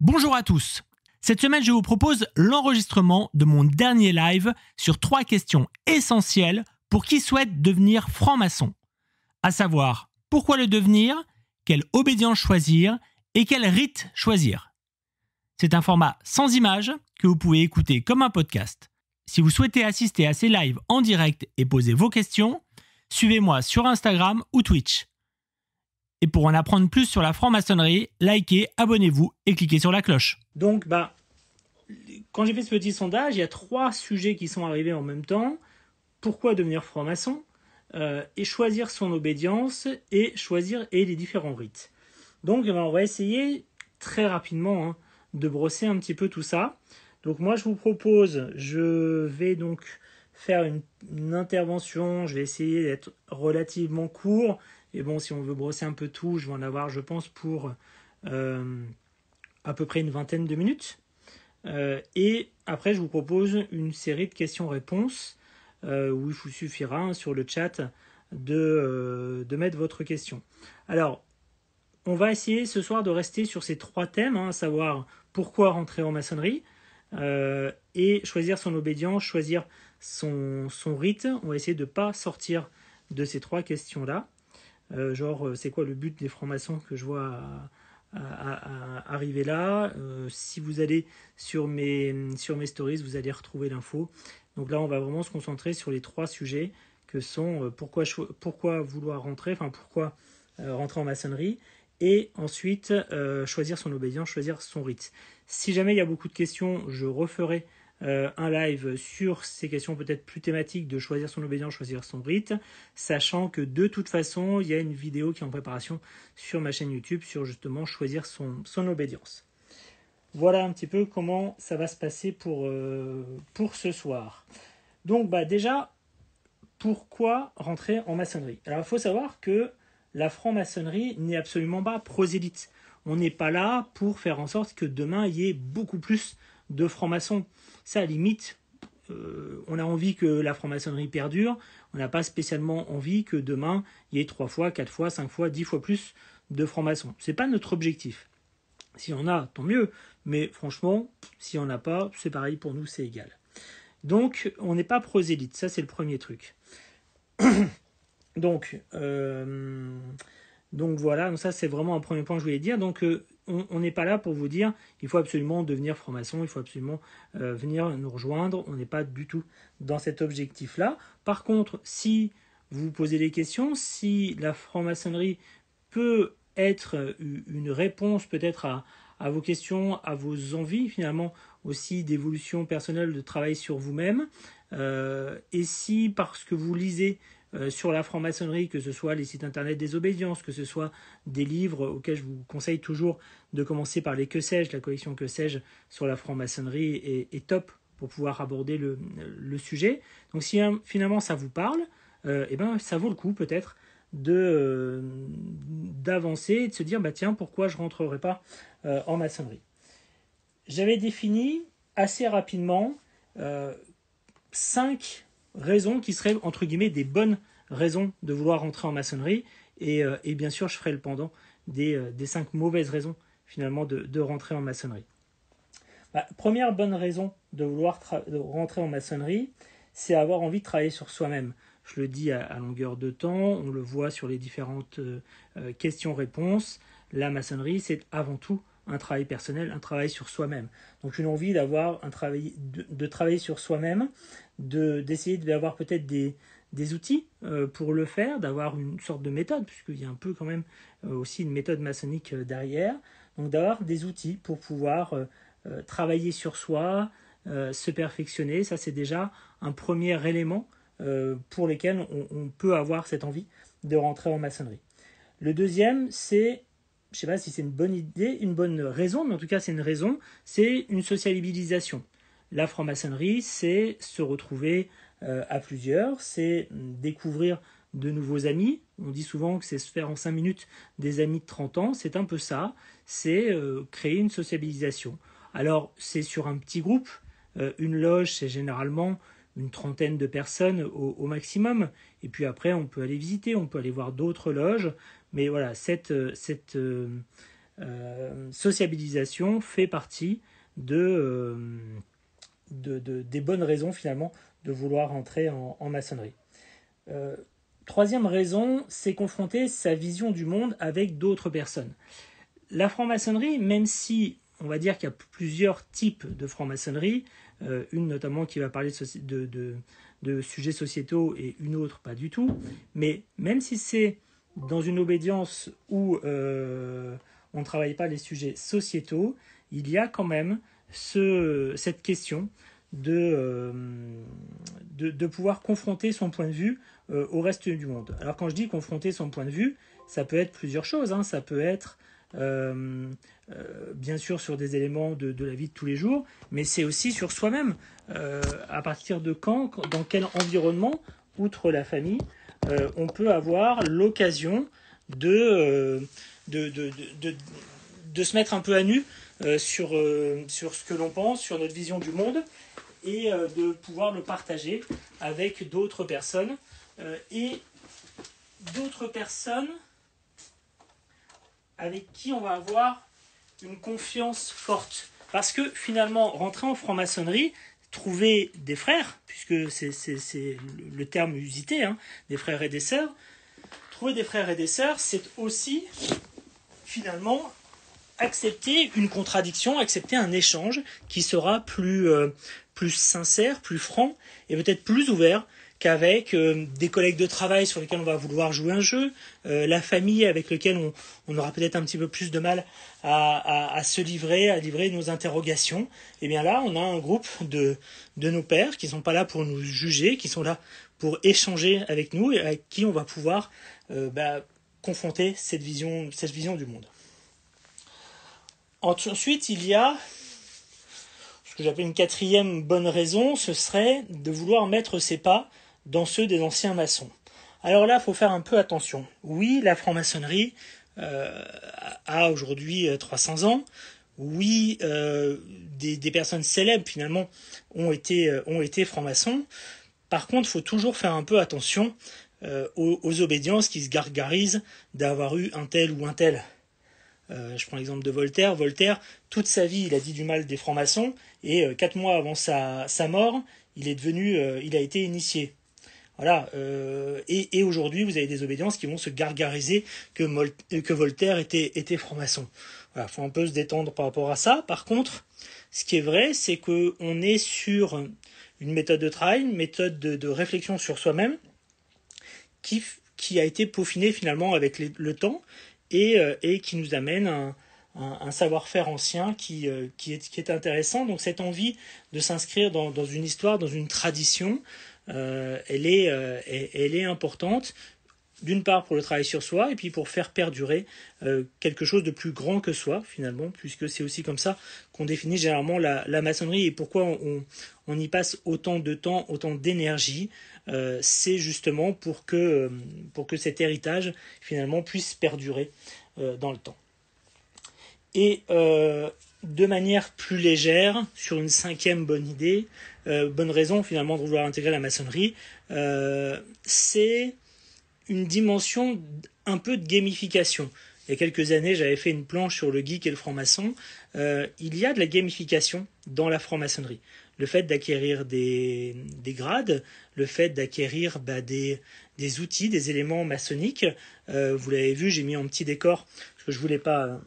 Bonjour à tous. Cette semaine, je vous propose l'enregistrement de mon dernier live sur trois questions essentielles pour qui souhaite devenir franc-maçon. À savoir, pourquoi le devenir, quelle obédience choisir et quel rite choisir. C'est un format sans image que vous pouvez écouter comme un podcast. Si vous souhaitez assister à ces lives en direct et poser vos questions, suivez-moi sur Instagram ou Twitch. Et pour en apprendre plus sur la franc-maçonnerie, likez, abonnez-vous et cliquez sur la cloche. Donc, bah, quand j'ai fait ce petit sondage, il y a trois sujets qui sont arrivés en même temps. Pourquoi devenir franc-maçon euh, Et choisir son obédience et choisir et les différents rites. Donc, ben, on va essayer très rapidement hein, de brosser un petit peu tout ça. Donc moi je vous propose, je vais donc faire une, intervention, je vais essayer d'être relativement court. Et bon, si on veut brosser un peu tout, je vais en avoir, je pense, pour euh, à peu près une vingtaine de minutes. Euh, et après, je vous propose une série de questions-réponses euh, où il vous suffira hein, sur le chat de, mettre votre question. Alors, on va essayer ce soir de rester sur ces trois thèmes, hein, à savoir pourquoi rentrer en maçonnerie, et choisir son obédience, choisir son, son, rite. On va essayer de ne pas sortir de ces trois questions-là. Euh, genre, euh, c'est quoi le but des francs-maçons que je vois arriver là Si vous allez sur mes, sur mes stories, vous allez retrouver l'info. Donc là, on va vraiment se concentrer sur les trois sujets que sont pourquoi, pourquoi vouloir rentrer, enfin pourquoi rentrer en maçonnerie, et ensuite choisir son obédience, choisir son rite. Si jamais il y a beaucoup de questions, je referai euh, un live sur ces questions peut-être plus thématiques de choisir son obédience, choisir son rite, sachant que de toute façon, il y a une vidéo qui est en préparation sur ma chaîne YouTube sur justement choisir son, son obédience. Voilà un petit peu comment ça va se passer pour, euh, ce soir. Donc bah déjà, pourquoi rentrer en maçonnerie? Alors il faut savoir que la franc-maçonnerie n'est absolument pas prosélyte. On n'est pas là pour faire en sorte que demain il y ait beaucoup plus de francs-maçons. Ça, limite, euh, on a envie que la franc-maçonnerie perdure. On n'a pas spécialement envie que demain il y ait trois fois, quatre fois, cinq fois, dix fois plus de francs-maçons. C'est pas notre objectif. Si on a, tant mieux. Mais franchement, si on n'a pas, c'est pareil pour nous, c'est égal. Donc, on n'est pas prosélyte. Ça, c'est le premier truc. Donc, euh, donc voilà, donc ça c'est vraiment un premier point que je voulais dire. Donc euh, on n'est pas là pour vous dire il faut absolument devenir franc-maçon, il faut absolument euh, venir nous rejoindre. On n'est pas du tout dans cet objectif-là. Par contre, si vous posez des questions, si la franc-maçonnerie peut être une réponse peut-être à, à vos questions, à vos envies finalement aussi d'évolution personnelle, de travail sur vous-même, euh, et si parce que vous lisez euh, sur la franc-maçonnerie, que ce soit les sites internet des obédiences, que ce soit des livres auxquels je vous conseille toujours de commencer par les Que sais-je, la collection Que sais-je sur la franc-maçonnerie est, top pour pouvoir aborder le, sujet. Donc si hein, finalement ça vous parle, euh, eh ben, ça vaut le coup peut-être de euh, d'avancer et de se dire bah tiens pourquoi je rentrerai pas en maçonnerie. J'avais défini assez rapidement cinq raisons qui seraient entre guillemets des bonnes raisons de vouloir rentrer en maçonnerie. Et, euh, bien sûr, je ferai le pendant des, euh, des cinq mauvaises raisons finalement de, rentrer en maçonnerie. Bah, première bonne raison de vouloir rentrer en maçonnerie, c'est avoir envie de travailler sur soi-même. Je le dis à, longueur de temps, on le voit sur les différentes euh, questions-réponses. La maçonnerie, c'est avant tout un travail personnel, un travail sur soi-même. Donc une envie d'avoir un travail, de, travailler sur soi-même, de d'essayer d'avoir peut-être des, des outils euh, pour le faire, d'avoir une sorte de méthode, puisqu'il y a un peu quand même euh, aussi une méthode maçonnique euh, derrière. Donc d'avoir des outils pour pouvoir travailler sur soi, se perfectionner, ça c'est déjà un premier élément pour lequel on, peut avoir cette envie de rentrer en maçonnerie. Le deuxième, c'est je sais pas si c'est une bonne idée, une bonne raison, mais en tout cas c'est une raison, c'est une sociabilisation. La franc-maçonnerie, c'est se retrouver euh, à plusieurs, c'est découvrir de nouveaux amis. On dit souvent que c'est se faire en 5 minutes des amis de 30 ans, c'est un peu ça, c'est euh, créer une sociabilisation. Alors c'est sur un petit groupe, euh, une loge c'est généralement une trentaine de personnes au, maximum, et puis après on peut aller visiter, on peut aller voir d'autres loges, mais voilà, cette, cette, sociabilisation fait partie de, des bonnes raisons finalement de vouloir entrer en, maçonnerie. troisième raison, c'est confronter sa vision du monde avec d'autres personnes. La franc-maçonnerie, même si on va dire qu'il y a plusieurs types de franc-maçonnerie, une notamment qui va parler de sujets sociétaux et une autre pas du tout. Mais même si c'est dans une obédience où euh, on ne travaille pas les sujets sociétaux, il y a quand même ce, cette question de, euh, de, pouvoir confronter son point de vue euh, au reste du monde. Alors quand je dis confronter son point de vue, ça peut être plusieurs choses. Hein. Ça peut être bien sûr sur des éléments de, la vie de tous les jours, mais c'est aussi sur soi-même. À partir de quand, dans quel environnement, outre la famille, euh, on peut avoir l'occasion euh, de, se mettre un peu à nu sur, sur ce que l'on pense, sur notre vision du monde, et de pouvoir le partager avec d'autres personnes. et d'autres personnes avec qui on va avoir une confiance forte. Parce que finalement, rentrer en franc-maçonnerie, trouver des frères, puisque c'est le terme usité, hein, des frères et des sœurs, trouver des frères et des sœurs, c'est aussi finalement accepter une contradiction, accepter un échange qui sera plus, euh, plus sincère, plus franc et peut-être plus ouvert qu'avec euh, des collègues de travail sur lesquels on va vouloir jouer un jeu, euh, la famille avec laquelle on, aura peut-être un petit peu plus de mal à, se livrer, à livrer nos interrogations. Et eh bien là, on a un groupe de, nos pères qui sont pas là pour nous juger, qui sont là pour échanger avec nous et avec qui on va pouvoir euh, bah, confronter cette vision, cette vision du monde. Ensuite, il y a ce que j'appelle une quatrième bonne raison, ce serait de vouloir mettre ses pas dans ceux des anciens maçons. Alors là, il faut faire un peu attention. Oui, la franc-maçonnerie euh, a aujourd'hui 300 euh, ans. Oui, euh, des, personnes célèbres finalement ont été, ont été francs-maçons. Par contre, il faut toujours faire un peu attention aux, obédiences qui se gargarisent d'avoir eu un tel ou un tel. je prends l'exemple de Voltaire. Voltaire, toute sa vie, il a dit du mal des francs-maçons, et quatre mois avant sa, sa, mort, il est devenu, il a été initié. Voilà. Euh, et, aujourd'hui, vous avez des obédiences qui vont se gargariser que, que Voltaire était, était franc-maçon. Voilà, faut un peu se détendre par rapport à ça. Par contre, ce qui est vrai, c'est qu'on est sur une méthode de travail, une méthode de, réflexion sur soi-même, qui, qui a été peaufinée finalement avec le temps et, euh, et qui nous amène un, un, savoir-faire ancien qui, euh, qui, est, qui est intéressant. Donc cette envie de s'inscrire dans, dans une histoire, dans une tradition, euh, elle, est, euh, elle est importante d'une part pour le travail sur soi et puis pour faire perdurer euh, quelque chose de plus grand que soi finalement puisque c'est aussi comme ça qu'on définit généralement la, maçonnerie et pourquoi on, on, y passe autant de temps autant d'énergie. C'est justement pour que pour que cet héritage finalement puisse perdurer dans le temps. Et de manière plus légère sur une cinquième bonne idée euh, bonne raison finalement de vouloir intégrer la maçonnerie, euh, c'est une dimension un peu de gamification. Il y a quelques années, j'avais fait une planche sur le geek et le franc-maçon. Euh, il y a de la gamification dans la franc-maçonnerie. Le fait d'acquérir des, grades, le fait d'acquérir bah, des, outils, des éléments maçonniques. vous l'avez vu, j'ai mis en petit décor que je voulais pas,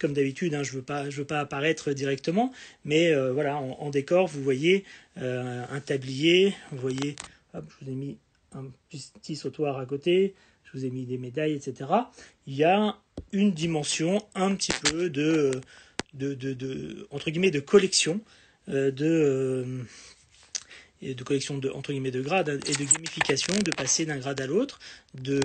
comme d'habitude, hein, je veux veux pas apparaître directement, mais euh, voilà, en, décor, vous voyez euh, un tablier, vous voyez, je vous ai mis un petit sautoir à côté, je vous ai mis des médailles, etc. Il y a une dimension un petit peu de, de, de, entre guillemets, de collection, euh, de de collection de entre guillemets de grades et de gamification, de passer d'un grade à l'autre, de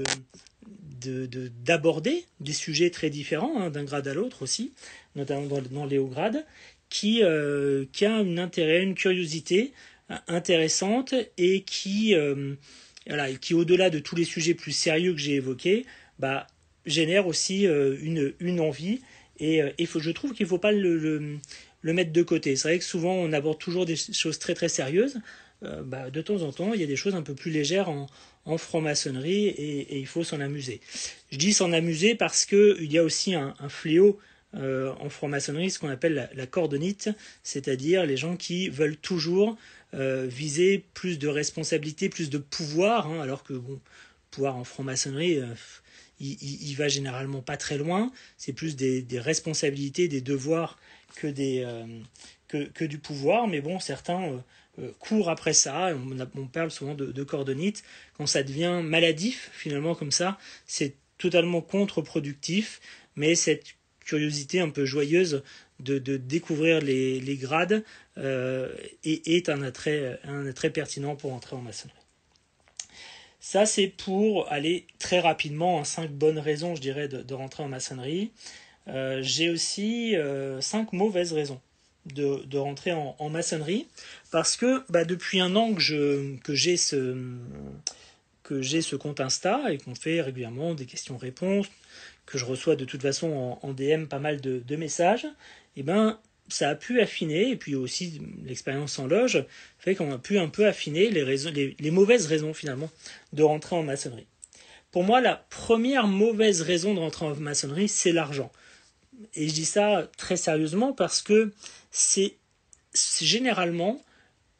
d'aborder des sujets très différents hein, d'un grade à l'autre aussi, notamment dans, les hauts grades, qui, euh, qui a un intérêt, une curiosité euh, intéressante et qui, euh, voilà, qui au-delà de tous les sujets plus sérieux que j'ai évoqués, bah, génère aussi une, une envie. Et, faut, je trouve qu'il ne faut pas le, le, mettre de côté. C'est vrai que souvent on aborde toujours des choses très très sérieuses. bah, de temps en temps, il y a des choses un peu plus légères en, franc-maçonnerie et, il faut s'en amuser. Je dis s'en amuser parce qu'il y a aussi un, fléau en franc-maçonnerie, ce qu'on appelle la, cordonite, c'est-à-dire les gens qui veulent toujours viser plus de responsabilité, plus de pouvoir, hein, alors que bon, pouvoir en franc-maçonnerie, il, va généralement pas très loin. C'est plus des, responsabilités, des devoirs que, des, euh, que, du pouvoir. Mais bon, certains euh, euh, courent après ça. On, parle souvent de, de, cordonite. Quand ça devient maladif, finalement, comme ça, c'est totalement contre-productif. Mais cette curiosité un peu joyeuse de, découvrir les, grades est, un, attrait, un attrait pertinent pour entrer en maçonnerie. Ça, c'est pour aller très rapidement en cinq bonnes raisons, je dirais, de, rentrer en maçonnerie. Euh, j'ai aussi euh, cinq mauvaises raisons de, rentrer en, maçonnerie parce que bah, depuis un an que, que j'ai ce, que j'ai ce compte Insta et qu'on fait régulièrement des questions-réponses, que je reçois de toute façon en, DM pas mal de, de messages, et eh ben ça a pu affiner, et puis aussi l'expérience en loge fait qu'on a pu un peu affiner les, raisons, les, mauvaises raisons finalement de rentrer en maçonnerie. Pour moi, la première mauvaise raison de rentrer en maçonnerie, c'est l'argent. Et je dis ça très sérieusement parce que c'est généralement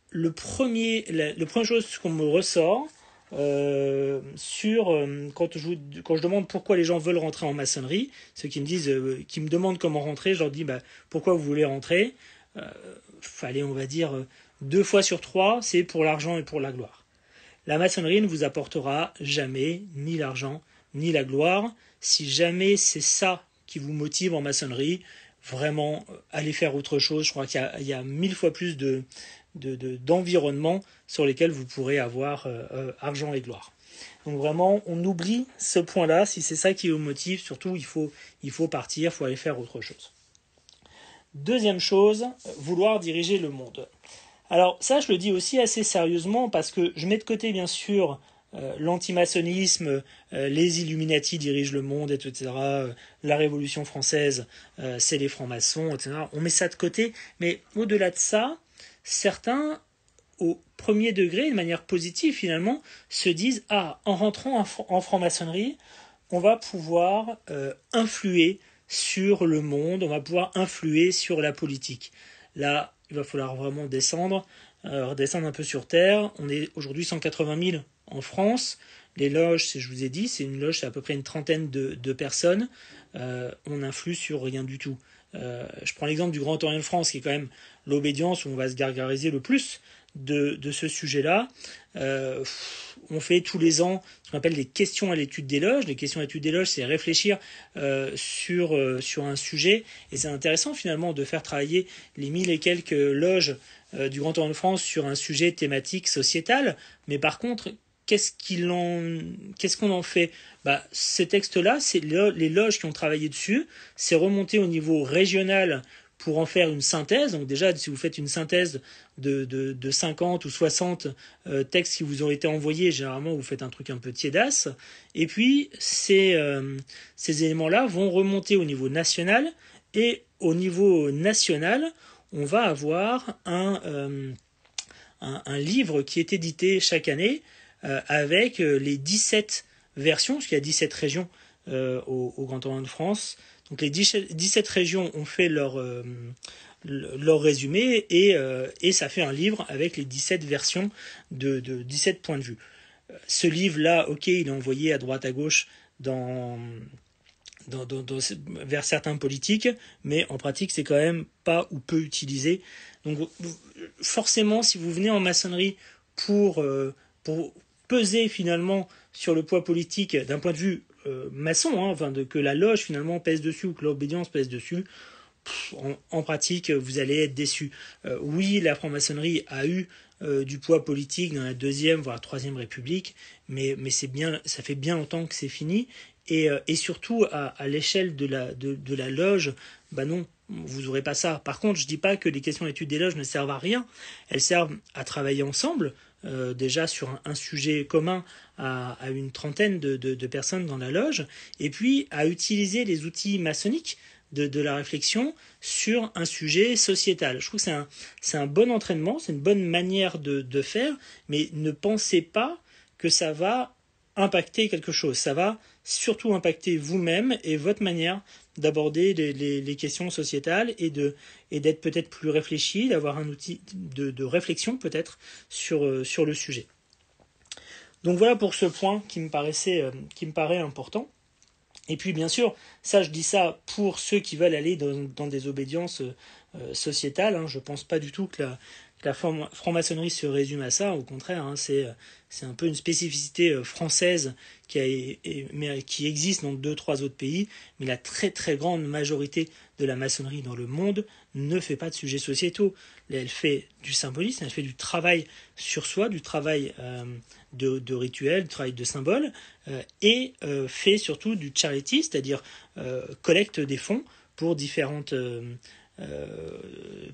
le premier, la, le premier chose qu'on me ressort euh, sur euh, quand je quand je demande pourquoi les gens veulent rentrer en maçonnerie, ceux qui me disent euh, qui me demandent comment rentrer, je leur dis bah pourquoi vous voulez rentrer? Fallait on va dire deux fois sur trois, c'est pour l'argent et pour la gloire. La maçonnerie ne vous apportera jamais ni l'argent ni la gloire. Si jamais c'est ça qui vous motive en maçonnerie, vraiment allez faire autre chose. Je crois qu'il y, a mille fois plus de, d'environnement sur lesquels vous pourrez avoir euh, euh, argent et gloire. Donc vraiment, on oublie ce point-là. Si c'est ça qui vous motive, surtout, il faut, il faut partir, il faut aller faire autre chose. Deuxième chose, vouloir diriger le monde. Alors ça, je le dis aussi assez sérieusement parce que je mets de côté, bien sûr, euh, l'antimaçonnisme, les Illuminati dirigent le monde, etc. la Révolution française, c'est les francs-maçons, etc. On met ça de côté, mais au-delà de ça, certains, au premier degré, de manière positive finalement, se disent Ah, en rentrant en franc-maçonnerie, on va pouvoir euh, influer sur le monde, on va pouvoir influer sur la politique. Là, il va falloir vraiment descendre, euh, redescendre un peu sur terre. On est aujourd'hui 180 000 en France. Les loges, je vous ai dit, c'est une loge, c'est à peu près une trentaine de, personnes. Euh, on influe sur rien du tout. je prends l'exemple du Grand Orient de France, qui est quand même l'obédience où on va se gargariser le plus de, ce sujet-là. Euh, on fait tous les ans ce qu'on appelle les questions à l'étude des loges. Les questions à l'étude des loges, c'est réfléchir euh, sur, euh, sur un sujet. Et c'est intéressant finalement de faire travailler les mille et quelques loges du Grand Orient de France sur un sujet thématique sociétal. Mais par contre, qu'est-ce qu'on en fait? Bah, Ces textes-là, c'est les loges qui ont travaillé dessus. C'est remonté au niveau régional pour en faire une synthèse. Donc déjà, si vous faites une synthèse de, de, 50 ou 60 euh, textes qui vous ont été envoyés, généralement vous faites un truc un peu tiédasse. Et puis ces, euh, ces éléments-là vont remonter au niveau national. Et au niveau national, on va avoir un, euh, un, livre qui est édité chaque année avec les 17 versions, parce qu'il y a 17 régions au, au Grand Orient de France, donc les 17 régions ont fait leur, euh, leur résumé euh, et, ça fait un livre avec les 17 versions de, 17 points de vue. Ce livre-là, ok, il est envoyé à droite à gauche dans, vers certains politiques, mais en pratique, c'est quand même pas ou peu utilisé. Donc forcément, si vous venez en maçonnerie pour, euh, pour peser finalement sur le poids politique d'un point de vue euh, maçon, hein, que la loge finalement pèse dessus ou que l'obédience pèse dessus, en, pratique, vous allez être déçu. Euh, oui, la franc-maçonnerie a eu euh, du poids politique dans la deuxième, voire troisième République, mais, mais c'est bien, ça fait bien longtemps que c'est fini. Et, et, surtout, à, à l'échelle de la, de, de, la loge, bah non, vous n'aurez pas ça. Par contre, je ne dis pas que les questions d'études des loges ne servent à rien. Elles servent à travailler ensemble, euh, déjà sur un, sujet commun à, une trentaine de, personnes dans la loge, et puis à utiliser les outils maçonniques de, la réflexion sur un sujet sociétal. Je trouve que c'est un, un bon entraînement, c'est une bonne manière de, de faire, mais ne pensez pas que ça va impacter quelque chose. Ça va surtout impacter vous-même et votre manière d'aborder les, questions sociétales et d'être peut-être plus réfléchi, d'avoir un outil de, réflexion peut-être sur, euh, sur le sujet. Donc voilà pour ce point qui me paraissait euh, paraît important. Et puis bien sûr, ça je dis ça pour ceux qui veulent aller dans, des obédiences euh, sociétales. Hein. Je ne pense pas du tout que la, la franc-maçonnerie se résume à ça. Au contraire, hein, c'est c'est un peu une spécificité euh, française qui, a, qui existe dans deux, trois autres pays, mais la très très grande majorité de la maçonnerie dans le monde ne fait pas de sujets sociétaux. Elle fait du symbolisme, elle fait du travail sur soi, du travail euh, de, rituel, du travail de symbole, euh, et fait surtout du charity, c'est-à-dire collecte des fonds pour différentes euh,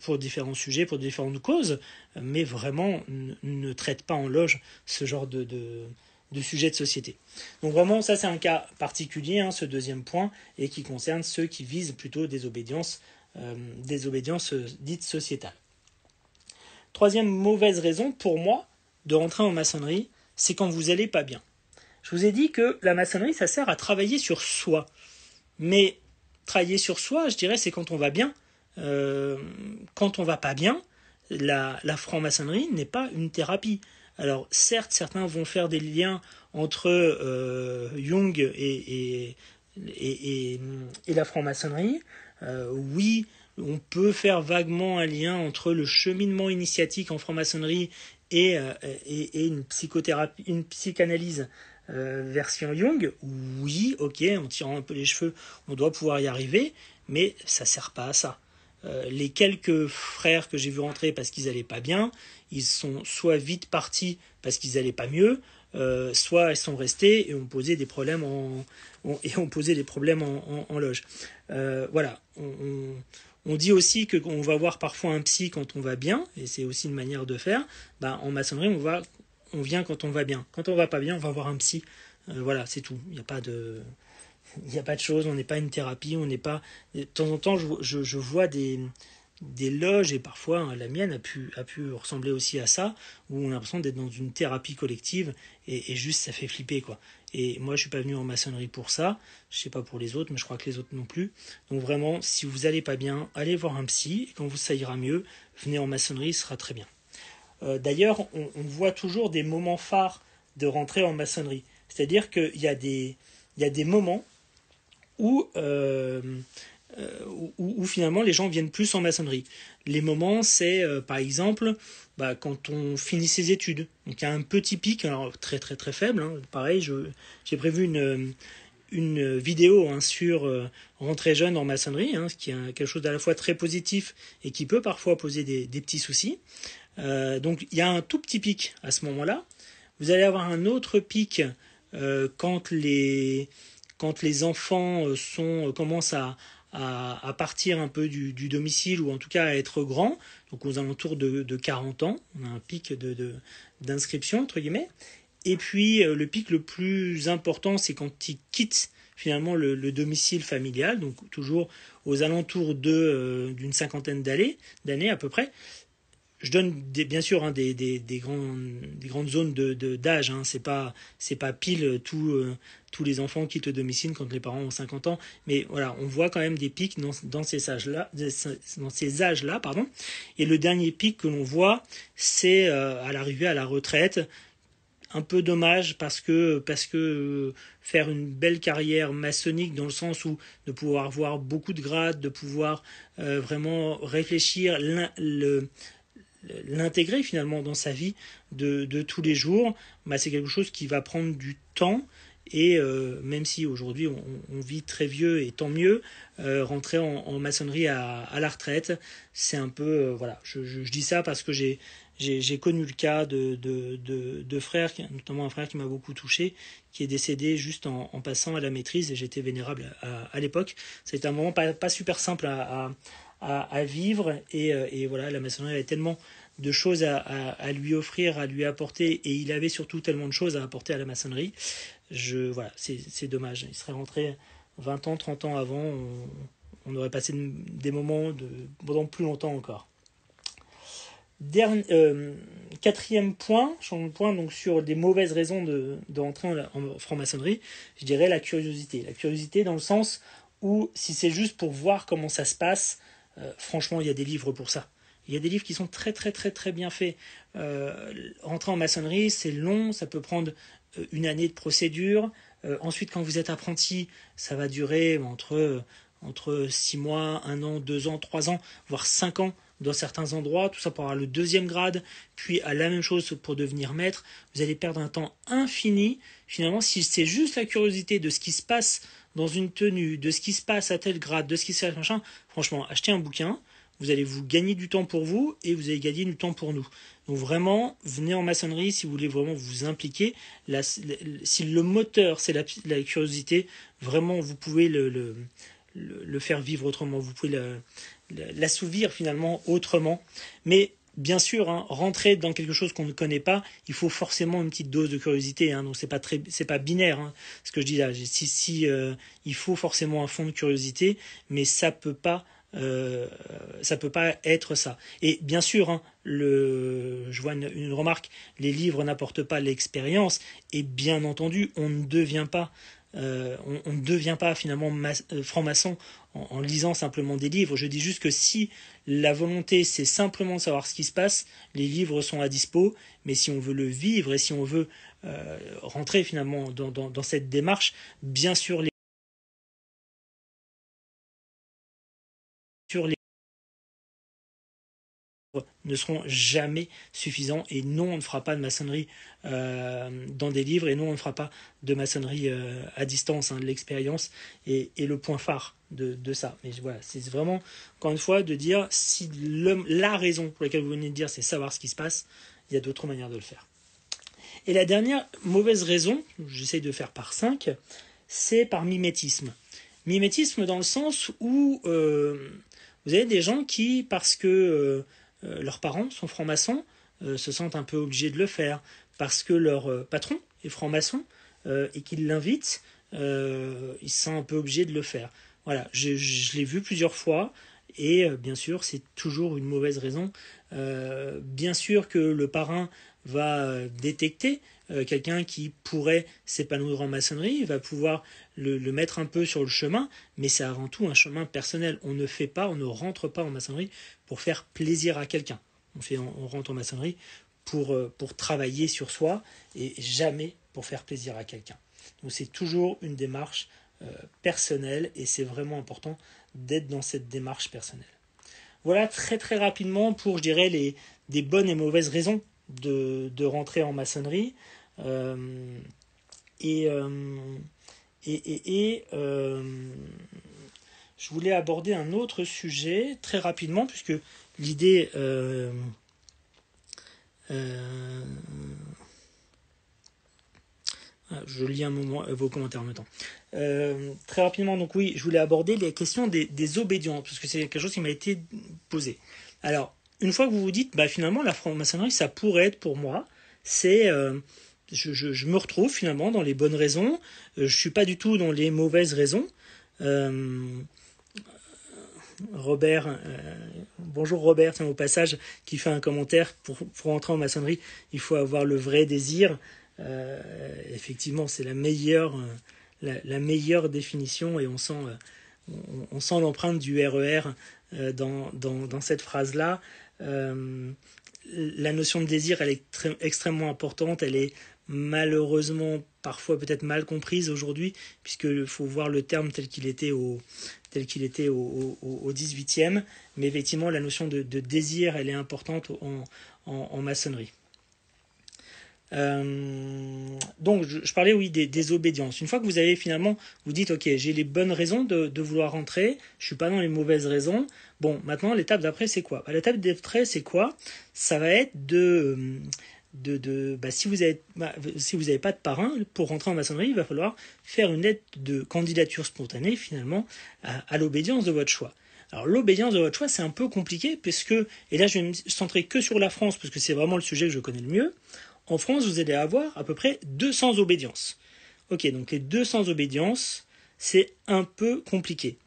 pour différents sujets, pour différentes causes, mais vraiment ne traite pas en loge ce genre de, de, sujet de société. Donc vraiment, ça c'est un cas particulier, hein, ce deuxième point, et qui concerne ceux qui visent plutôt des obédiences, euh, des obédiences euh, dites sociétales. Troisième mauvaise raison pour moi de rentrer en maçonnerie, c'est quand vous n'allez pas bien. Je vous ai dit que la maçonnerie, ça sert à travailler sur soi. Mais travailler sur soi, je dirais, c'est quand on va bien, euh, quand on va pas bien, la, franc-maçonnerie n'est pas une thérapie. Alors certes, certains vont faire des liens entre euh, Jung et, la franc-maçonnerie. Euh, oui, on peut faire vaguement un lien entre le cheminement initiatique en franc-maçonnerie et, une psychothérapie, une psychanalyse version Jung. Oui, ok, en tirant un peu les cheveux, on doit pouvoir y arriver, mais ça sert pas à ça. Euh, les quelques frères que j'ai vu rentrer parce qu'ils allaient pas bien, ils sont soit vite partis parce qu'ils allaient pas mieux, euh, soit ils sont restés et ont posé des problèmes en, loge. Euh, voilà. On, dit aussi qu'on va voir parfois un psy quand on va bien, et c'est aussi une manière de faire. Ben, en maçonnerie, on va, on vient quand on va bien. Quand on va pas bien, on va voir un psy. voilà, c'est tout. Il n'y a pas de il n'y a pas de chose, on n'est pas une thérapie, on n'est pas. De temps en temps, je, je, vois des, des loges, et parfois hein, la mienne a pu, a pu ressembler aussi à ça, où on a l'impression d'être dans une thérapie collective, et, juste ça fait flipper, quoi. Et moi, je suis pas venu en maçonnerie pour ça, je sais pas pour les autres, mais je crois que les autres non plus. Donc vraiment, si vous allez pas bien, allez voir un psy, et quand vous ça ira mieux, venez en maçonnerie, ce sera très bien. Euh, d'ailleurs, on, voit toujours des moments phares de rentrer en maçonnerie. C'est-à-dire qu'il y, y a des moments euh, euh, où, finalement les gens viennent plus en maçonnerie. Les moments, c'est euh, par exemple bah, quand on finit ses études. Donc il y a un petit pic, alors très très très faible. Hein. Pareil, j'ai prévu une, une vidéo hein, sur rentrer jeune en maçonnerie, hein, ce qui est quelque chose d'à la fois très positif et qui peut parfois poser des petits soucis. donc il y a un tout petit pic à ce moment-là. Vous allez avoir un autre pic quand les quand les enfants euh, sont, euh, commencent à, à, partir un peu du, domicile ou en tout cas à être grands, donc aux alentours de, de 40 ans, on a un pic de, d'inscription entre guillemets. Et puis euh, le pic le plus important, c'est quand ils quittent finalement le, domicile familial, donc toujours aux alentours de, d'une cinquantaine d'années, d'années à peu près je donne bien sûr hein, des, des, des, grandes zones d'âge. De, d'âge. hein. C'est pas pas pile tout, euh, tous les enfants quittent le domicile quand les parents ont 50 ans. Mais voilà, on voit quand même des pics dans, dans ces ces âges-là, pardon. Et le dernier pic que l'on voit, c'est euh, à l'arrivée à la retraite. Un peu dommage parce que parce que euh, faire une belle carrière maçonnique dans le sens où de pouvoir voir beaucoup de grades, de pouvoir vraiment réfléchir l'intégrer finalement dans sa vie de, tous les jours, bah, c'est quelque chose qui va prendre du temps. Et euh, même si aujourd'hui on, vit très vieux et tant mieux, euh, rentrer en, maçonnerie à, la retraite, c'est un peu euh, voilà. Je, dis ça parce que j'ai j'ai connu le cas de, de, frères, notamment un frère qui m'a beaucoup touché, qui est décédé juste en, passant à la maîtrise et j'étais vénérable à, l'époque. C'était un moment pas, pas super simple à, à, vivre. Et, euh, et, voilà, la maçonnerie avait tellement de choses à, à, lui offrir, à lui apporter, et il avait surtout tellement de choses à apporter à la maçonnerie. Je, voilà, c'est dommage. Il serait rentré 20 ans, 30 ans avant. on aurait passé des moments de, pendant plus longtemps encore. Dernier, euh, quatrième point, point donc sur des mauvaises raisons de, rentrer en, franc-maçonnerie, je dirais la curiosité. La curiosité dans le sens où si c'est juste pour voir comment ça se passe, euh, franchement il y a des livres pour ça. Il y a des livres qui sont très très très très bien faits. Euh, rentrer en maçonnerie, c'est long, ça peut prendre une année de procédure. ensuite, quand vous êtes apprenti, ça va durer entre entre 6 mois, 1 an, 2 ans, 3 ans, voire 5 ans dans certains endroits, tout ça pour avoir le deuxième grade, puis à la même chose pour devenir maître, vous allez perdre un temps infini. Finalement, si c'est juste la curiosité de ce qui se passe dans une tenue, de ce qui se passe à tel grade, de ce qui se passe machin, franchement, achetez un bouquin, vous allez vous gagner du temps pour vous et vous allez gagner du temps pour nous. Donc vraiment, venez en maçonnerie si vous voulez vraiment vous impliquer. si le moteur, c'est la, curiosité, vraiment, vous pouvez le, le, faire vivre autrement. Vous pouvez l'assouvir finalement autrement. Mais bien sûr, hein, rentrer dans quelque chose qu'on ne connaît pas, il faut forcément une petite dose de curiosité. Hein, donc c'est pas pas binaire hein, ce que je dis là. Si, si euh, il faut forcément un fond de curiosité, mais ça peut. Euh, peut pas être ça. Et bien sûr, je vois une remarque, les livres n'apportent pas l'expérience, et bien entendu, on ne devient pas euh, on, ne devient pas finalement euh, franc-maçon en, lisant simplement des livres. Je dis juste que si la volonté c'est simplement de savoir ce qui se passe, les livres sont à dispo, mais si on veut le vivre et si on veut euh, rentrer finalement dans, cette démarche, bien sûr les ne seront jamais suffisants et non, on ne fera pas de maçonnerie euh, dans des livres et non, on ne fera pas de maçonnerie euh, à distance. Hein, L'expérience est, le point phare de, ça. Mais voilà, c'est vraiment, encore une fois, de dire si la raison pour laquelle vous venez de dire c'est savoir ce qui se passe, il y a d'autres manières de le faire. Et la dernière mauvaise raison, j'essaye de faire par cinq, c'est par mimétisme. Mimétisme dans le sens où euh, vous avez des gens qui, parce que euh, leurs parents sont francs-maçons, euh, se sentent un peu obligés de le faire parce que leur euh, patron est franc-maçon et qu'il l'invite, ils se sentent un peu obligés de le faire. Voilà, je, l'ai vu plusieurs fois et bien sûr c'est toujours une mauvaise raison. bien sûr que le parrain va détecter quelqu'un qui pourrait s'épanouir en maçonnerie, va pouvoir le, mettre un peu sur le chemin, mais c'est avant tout un chemin personnel. On ne fait pas, on ne rentre pas en maçonnerie pour faire plaisir à quelqu'un. On, on, rentre en maçonnerie pour, euh, pour travailler sur soi et jamais pour faire plaisir à quelqu'un. Donc c'est toujours une démarche euh, personnelle et c'est vraiment important d'être dans cette démarche personnelle. Voilà très très rapidement pour, je dirais, les, des bonnes et mauvaises raisons de, de rentrer en maçonnerie. Euh, et, et, et, et je voulais aborder un autre sujet très rapidement, puisque l'idée... Euh, euh, ah, je lis un moment euh, vos commentaires en même temps. très rapidement, donc oui, je voulais aborder les questions des, des obédients, parce que c'est quelque chose qui m'a été posé. Alors, une fois que vous vous dites, bah, finalement, la franc-maçonnerie, ça pourrait être pour moi, c'est... je, me retrouve finalement dans les bonnes raisons, je ne suis pas du tout dans les mauvaises raisons. Robert, euh, bonjour Robert, au passage, qui fait un commentaire pour, pour entrer en maçonnerie, il faut avoir le vrai désir. Euh, effectivement, c'est la meilleure, euh, la, meilleure définition et on sent, on, sent l'empreinte du RER e dans, dans, dans cette phrase-là. la notion de désir, elle est extrêmement importante, elle est malheureusement parfois peut-être mal comprise aujourd'hui, puisqu'il faut voir le terme tel qu'il était au, tel qu'il était au, au, 18e. Mais effectivement, la notion de, désir, elle est importante en, maçonnerie. Euh, donc, je, parlais, oui, des, des, obédiences. Une fois que vous avez finalement, vous dites, ok, j'ai les bonnes raisons de, vouloir rentrer, je suis pas dans les mauvaises raisons. Bon, maintenant, l'étape d'après, c'est quoi? Bah, L'étape d'après, c'est quoi? Ça va être de bah, si vous n'avez bah, pas de parrain pour rentrer en maçonnerie, il va falloir faire une lettre de candidature spontanée finalement à, l'obédience de votre choix. Alors l'obédience de votre choix, c'est un peu compliqué puisque et là je vais me centrer que sur la France parce que c'est vraiment le sujet que je connais le mieux. En France, vous allez avoir à peu près 200 obédiences. Ok, donc les 200 obédiences, c'est un peu compliqué.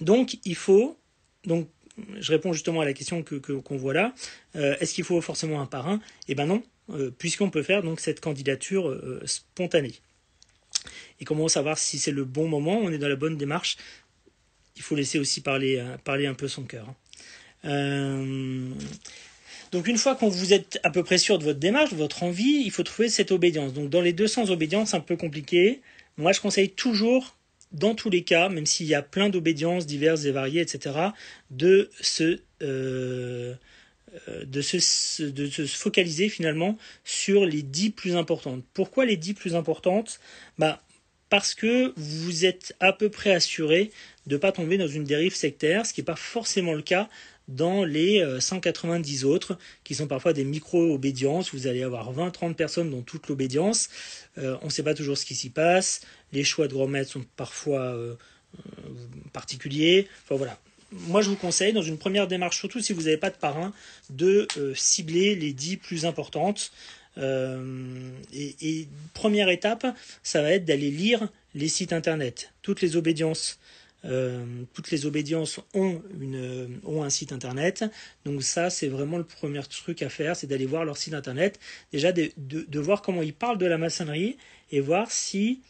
Donc il faut, donc je réponds justement à la question que qu'on voit là. Euh, est-ce qu'il faut forcément un parrain? Eh ben non, euh, puisqu'on peut faire donc cette candidature euh, spontanée. Et comment savoir si c'est le bon moment? On est dans la bonne démarche. Il faut laisser aussi parler un peu son cœur. Hein. donc une fois qu'on vous êtes à peu près sûr de votre démarche, de votre envie, il faut trouver cette obédience. Donc dans les 200 obédiences un peu compliquées, moi je conseille toujours dans tous les cas, même s'il y a plein d'obédiences diverses et variées, etc., de se, euh, euh, de, se, de se focaliser finalement sur les dix plus importantes. Pourquoi les dix plus importantes? Bah, Parce que vous êtes à peu près assuré de ne pas tomber dans une dérive sectaire, ce qui n'est pas forcément le cas dans les 190 euh, autres, qui sont parfois des micro-obédiences. Vous allez avoir 20-30 personnes dans toute l'obédience. On ne sait pas toujours ce qui s'y passe. Les choix de grands maîtres sont parfois euh, particuliers. Enfin voilà. Moi, je vous conseille, dans une première démarche, surtout si vous n'avez pas de parrain, de cibler les 10 plus importantes. et, et, première étape, ça va être d'aller lire les sites internet, toutes les obédiences euh, toutes les obédiences ont, une, ont un site internet. Donc ça, c'est vraiment le premier truc à faire, c'est d'aller voir leur site internet. Déjà de, de, voir comment ils parlent de la maçonnerie et voir si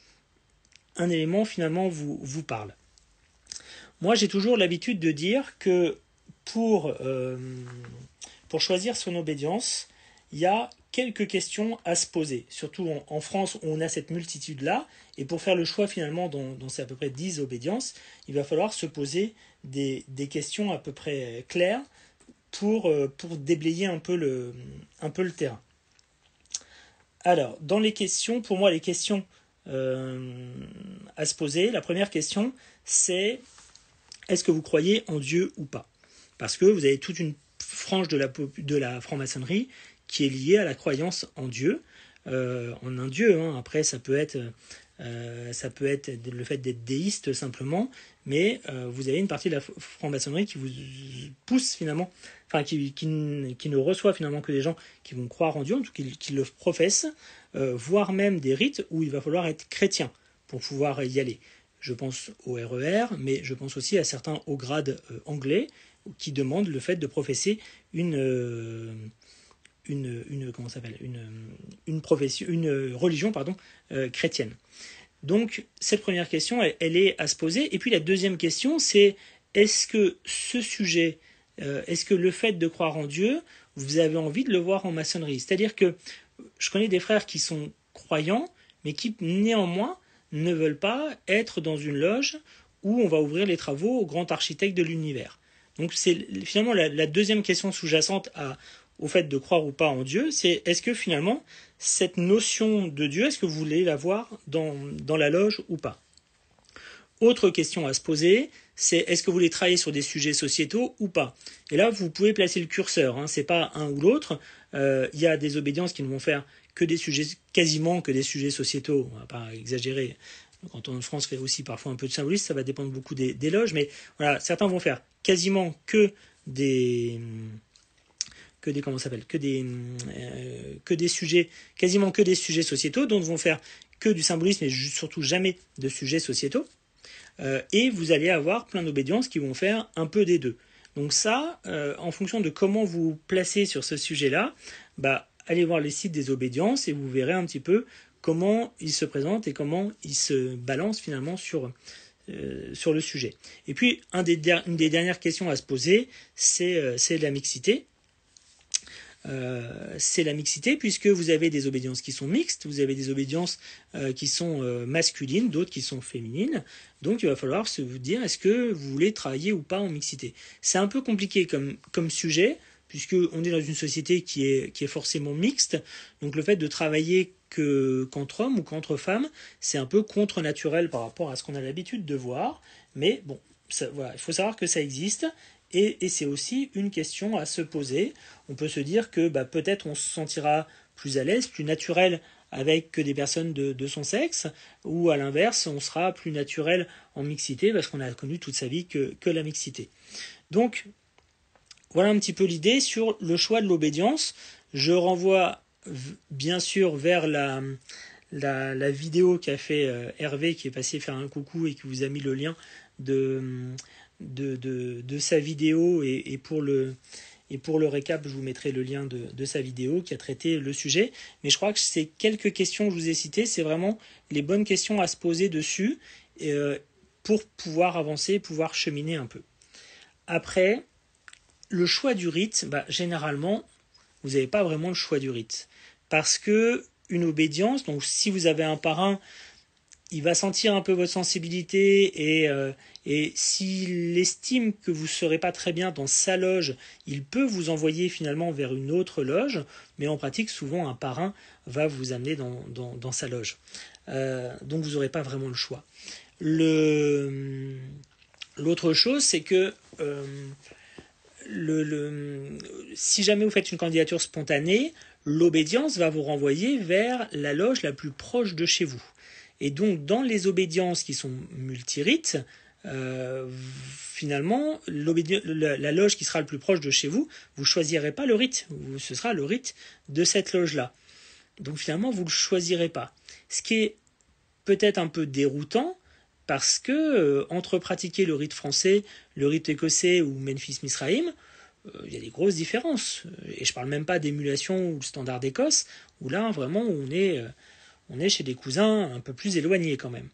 un élément finalement vous, vous parle. Moi, j'ai toujours l'habitude de dire que pour, euh, pour choisir son obédience, il y a quelques questions à se poser. Surtout en, France, on a cette multitude-là. Et pour faire le choix finalement dans, ces à peu près 10 obédiences, il va falloir se poser des, questions à peu près claires pour, euh, pour déblayer un peu, le, un peu le terrain. Alors, dans les questions, pour moi, les questions à se poser, la première question, c'est est-ce que vous croyez en Dieu ou pas? Parce que vous avez toute une frange de la, franc-maçonnerie qui est lié à la croyance en Dieu, euh, en un Dieu. Hein. Après, ça peut être euh, ça peut être le fait d'être déiste simplement, mais euh, vous avez une partie de la franc-maçonnerie qui vous pousse finalement, enfin qui, qui, ne reçoit finalement que des gens qui vont croire en Dieu, en tout cas qui, le professent, voire même des rites où il va falloir être chrétien pour pouvoir y aller. Je pense au RER, e mais je pense aussi à certains hauts grades anglais qui demandent le fait de professer une une, comment s'appelle une, une profession une religion pardon euh, chrétienne. Donc cette première question elle, est à se poser et puis la deuxième question c'est est-ce que ce sujet euh, est-ce que le fait de croire en Dieu vous avez envie de le voir en maçonnerie? C'est-à-dire que je connais des frères qui sont croyants mais qui néanmoins ne veulent pas être dans une loge où on va ouvrir les travaux au grand architecte de l'univers. Donc c'est finalement la, deuxième question sous-jacente à, au fait de croire ou pas en Dieu, c'est est-ce que finalement cette notion de Dieu, est-ce que vous voulez la voir dans, la loge ou pas? Autre question à se poser, c'est est-ce que vous voulez travailler sur des sujets sociétaux ou pas? Et là, vous pouvez placer le curseur, hein, c'est pas un ou l'autre. Euh, il y a des obédiences qui ne vont faire que des sujets, quasiment que des sujets sociétaux, on va pas exagérer. Quand on en France fait aussi parfois un peu de symbolisme, ça va dépendre beaucoup des loges, mais voilà, certains vont faire quasiment que des que des comment s'appelle que des euh, que des sujets quasiment que des sujets sociétaux dont vont faire que du symbolisme et surtout jamais de sujets sociétaux euh, et vous allez avoir plein d'obédiences qui vont faire un peu des deux donc ça euh, en fonction de comment vous placez sur ce sujet là bah allez voir les sites des obédiences et vous verrez un petit peu comment ils se présentent et comment ils se balancent finalement sur le sujet. Et puis, une des dernières questions à se poser, c'est la mixité. Euh, c'est la mixité, puisque vous avez des obédiences qui sont mixtes, vous avez des obédiences euh, qui sont euh, masculines, d'autres qui sont féminines. Donc il va falloir se vous dire est-ce que vous voulez travailler ou pas en mixité? C'est un peu compliqué comme, sujet, puisqu'on est dans une société qui est, forcément mixte. Donc le fait de travailler que qu'entre hommes ou qu'entre femmes, c'est un peu contre-naturel par rapport à ce qu'on a l'habitude de voir. Mais bon, voilà, il faut savoir que ça existe et, c'est aussi une question à se poser. On peut se dire que bah, peut-être on se sentira plus à l'aise, plus naturel avec des personnes de, son sexe, ou à l'inverse, on sera plus naturel en mixité parce qu'on a connu toute sa vie que, la mixité. Donc, voilà un petit peu l'idée sur le choix de l'obédience. Je renvoie bien sûr vers la, la, vidéo qu'a fait euh, Hervé, qui est passé faire un coucou et qui vous a mis le lien de, sa vidéo et, pour le, et pour le récap, je vous mettrai le lien de, sa vidéo qui a traité le sujet. Mais je crois que ces quelques questions que je vous ai citées, c'est vraiment les bonnes questions à se poser dessus euh, pour pouvoir avancer, pouvoir cheminer un peu. Après, le choix du rite, bah, généralement, vous n'avez pas vraiment le choix du rite. Parce que une obédience, donc si vous avez un parrain il va sentir un peu votre sensibilité et, euh, s'il estime que vous ne serez pas très bien dans sa loge, il peut vous envoyer finalement vers une autre loge, mais en pratique, souvent un parrain va vous amener dans, sa loge. Euh, donc vous n'aurez pas vraiment le choix. Le, l'autre chose, c'est que euh, si jamais vous faites une candidature spontanée, l'obédience va vous renvoyer vers la loge la plus proche de chez vous. Et donc, dans les obédiences qui sont multirites, euh, finalement, la, loge qui sera le plus proche de chez vous, vous choisirez pas le rite. Ce sera le rite de cette loge-là. Donc finalement, vous ne le choisirez pas. Ce qui est peut-être un peu déroutant, parce que euh, entre pratiquer le rite français, le rite écossais ou Memphis Misraïm, euh, il y a des grosses différences. Et je parle même pas d'émulation ou le standard d'Écosse, où là, vraiment, on est on est chez des cousins un peu plus éloignés quand même.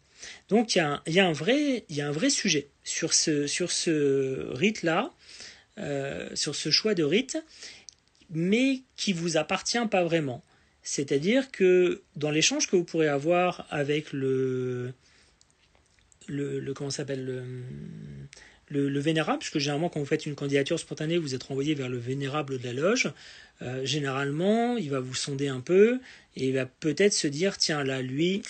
Donc il y a un, vrai, sujet sur ce, rite-là, euh, sur ce choix de rite, mais qui vous appartient pas vraiment. C'est-à-dire que dans l'échange que vous pourrez avoir avec le comment s'appelle le, le, vénérable, puisque généralement quand vous faites une candidature spontanée, vous êtes renvoyé vers le vénérable de la loge. Euh, généralement, il va vous sonder un peu et il va peut-être se dire tiens là lui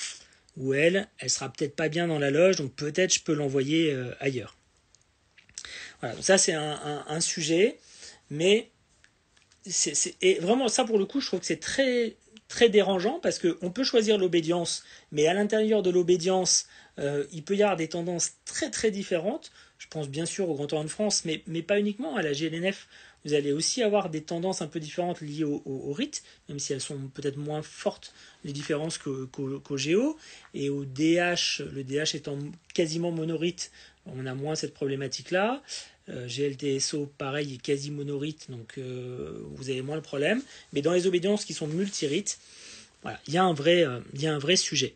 ou elle, elle sera peut-être pas bien dans la loge, donc peut-être je peux l'envoyer euh, ailleurs. Voilà, ça c'est un, sujet, mais c'est vraiment ça pour le coup, je trouve que c'est très très dérangeant parce qu'on peut choisir l'obédience, mais à l'intérieur de l'obédience, euh, il peut y avoir des tendances très très différentes. Je pense bien sûr au Grand Orient de France, mais, mais pas uniquement à la GLNF. Vous allez aussi avoir des tendances un peu différentes liées au, rite, même si elles sont peut-être moins fortes, les différences qu'au Géo. Et au DH, le DH étant quasiment monorite, on a moins cette problématique-là. Euh, GLTSO, pareil, est quasi monorite, donc euh, vous avez moins le problème. Mais dans les obédiences qui sont multirites, voilà, il y, euh, il y a un vrai sujet.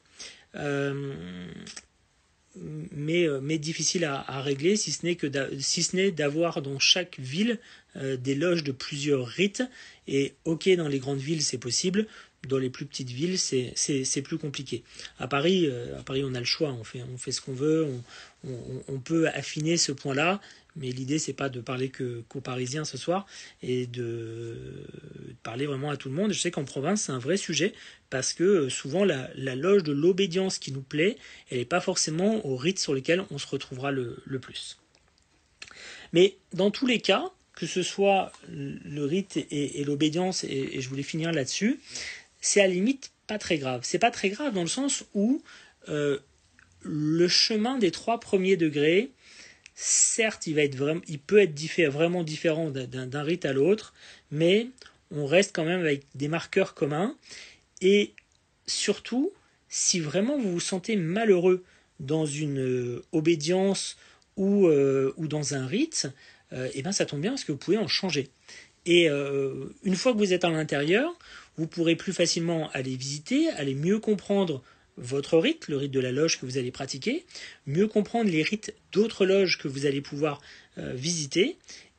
Euh, mais, mais difficile à, régler, si ce n'est que si ce n'est d'avoir dans chaque ville euh, des loges de plusieurs rites. Et ok, dans les grandes villes, c'est possible. Dans les plus petites villes, c'est plus compliqué. À Paris, euh, à Paris, on a le choix. On fait, on fait ce qu'on veut. On, on, on, peut affiner ce point-là. Mais l'idée, c'est pas de parler qu'aux Parisiens ce soir et de, parler vraiment à tout le monde. Je sais qu'en province, c'est un vrai sujet parce que euh, souvent la, loge de l'obédience qui nous plaît, elle n'est pas forcément au rite sur lequel on se retrouvera le, le plus. Mais dans tous les cas, que ce soit le rite et, l'obédience, et, je voulais finir là-dessus, c'est à la limite pas très grave. C'est pas très grave dans le sens où euh, le chemin des trois premiers degrés, certes, il, va être vraiment, il peut être vraiment différent d'un rite à l'autre, mais on reste quand même avec des marqueurs communs. Et surtout, si vraiment vous vous sentez malheureux dans une euh, obédience ou, euh, ou dans un rite, et euh, eh ben ça tombe bien parce que vous pouvez en changer. Et une fois que vous êtes à l'intérieur, vous pourrez plus facilement aller visiter, aller mieux comprendre votre rite, le rite de la loge que vous allez pratiquer, mieux comprendre les rites d'autres loges que vous allez pouvoir euh, visiter,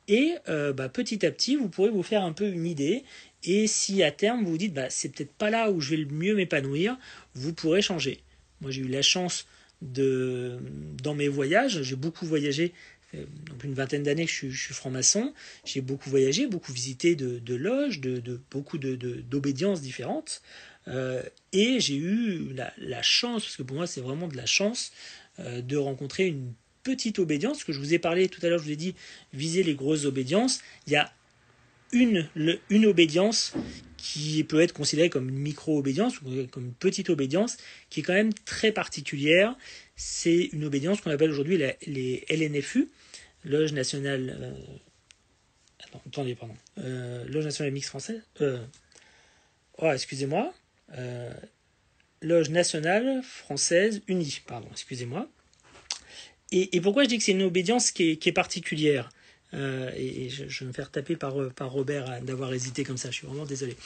et bah, petit à petit, vous pourrez vous faire un peu une idée. Et si à terme vous vous dites, bah, c'est peut-être pas là où je vais le mieux m'épanouir, vous pourrez changer. Moi, j'ai eu la chance de, dans mes voyages, j'ai beaucoup voyagé donc une vingtaine d'années que je, suis franc-maçon, j'ai beaucoup voyagé, beaucoup visité de, loges, de, beaucoup d'obédiences différentes, euh, et j'ai eu la, chance, parce que pour moi c'est vraiment de la chance, euh, de rencontrer une petite obédience, que je vous ai parlé tout à l'heure, je vous ai dit, viser les grosses obédiences, il y a une, une obédience qui peut être considérée comme une micro-obédience ou comme une petite obédience, qui est quand même très particulière. C'est une obédience qu'on appelle aujourd'hui les LNFU, Loge nationale. Euh, attendez, pardon. Euh, Loge nationale mixte française. Euh, oh, excusez-moi. Loge nationale française unie, pardon, excusez-moi. et, pourquoi je dis que c'est une obédience qui est, particulière et, je, vais me faire taper par, par Robert d'avoir hésité comme ça, je suis vraiment désolé.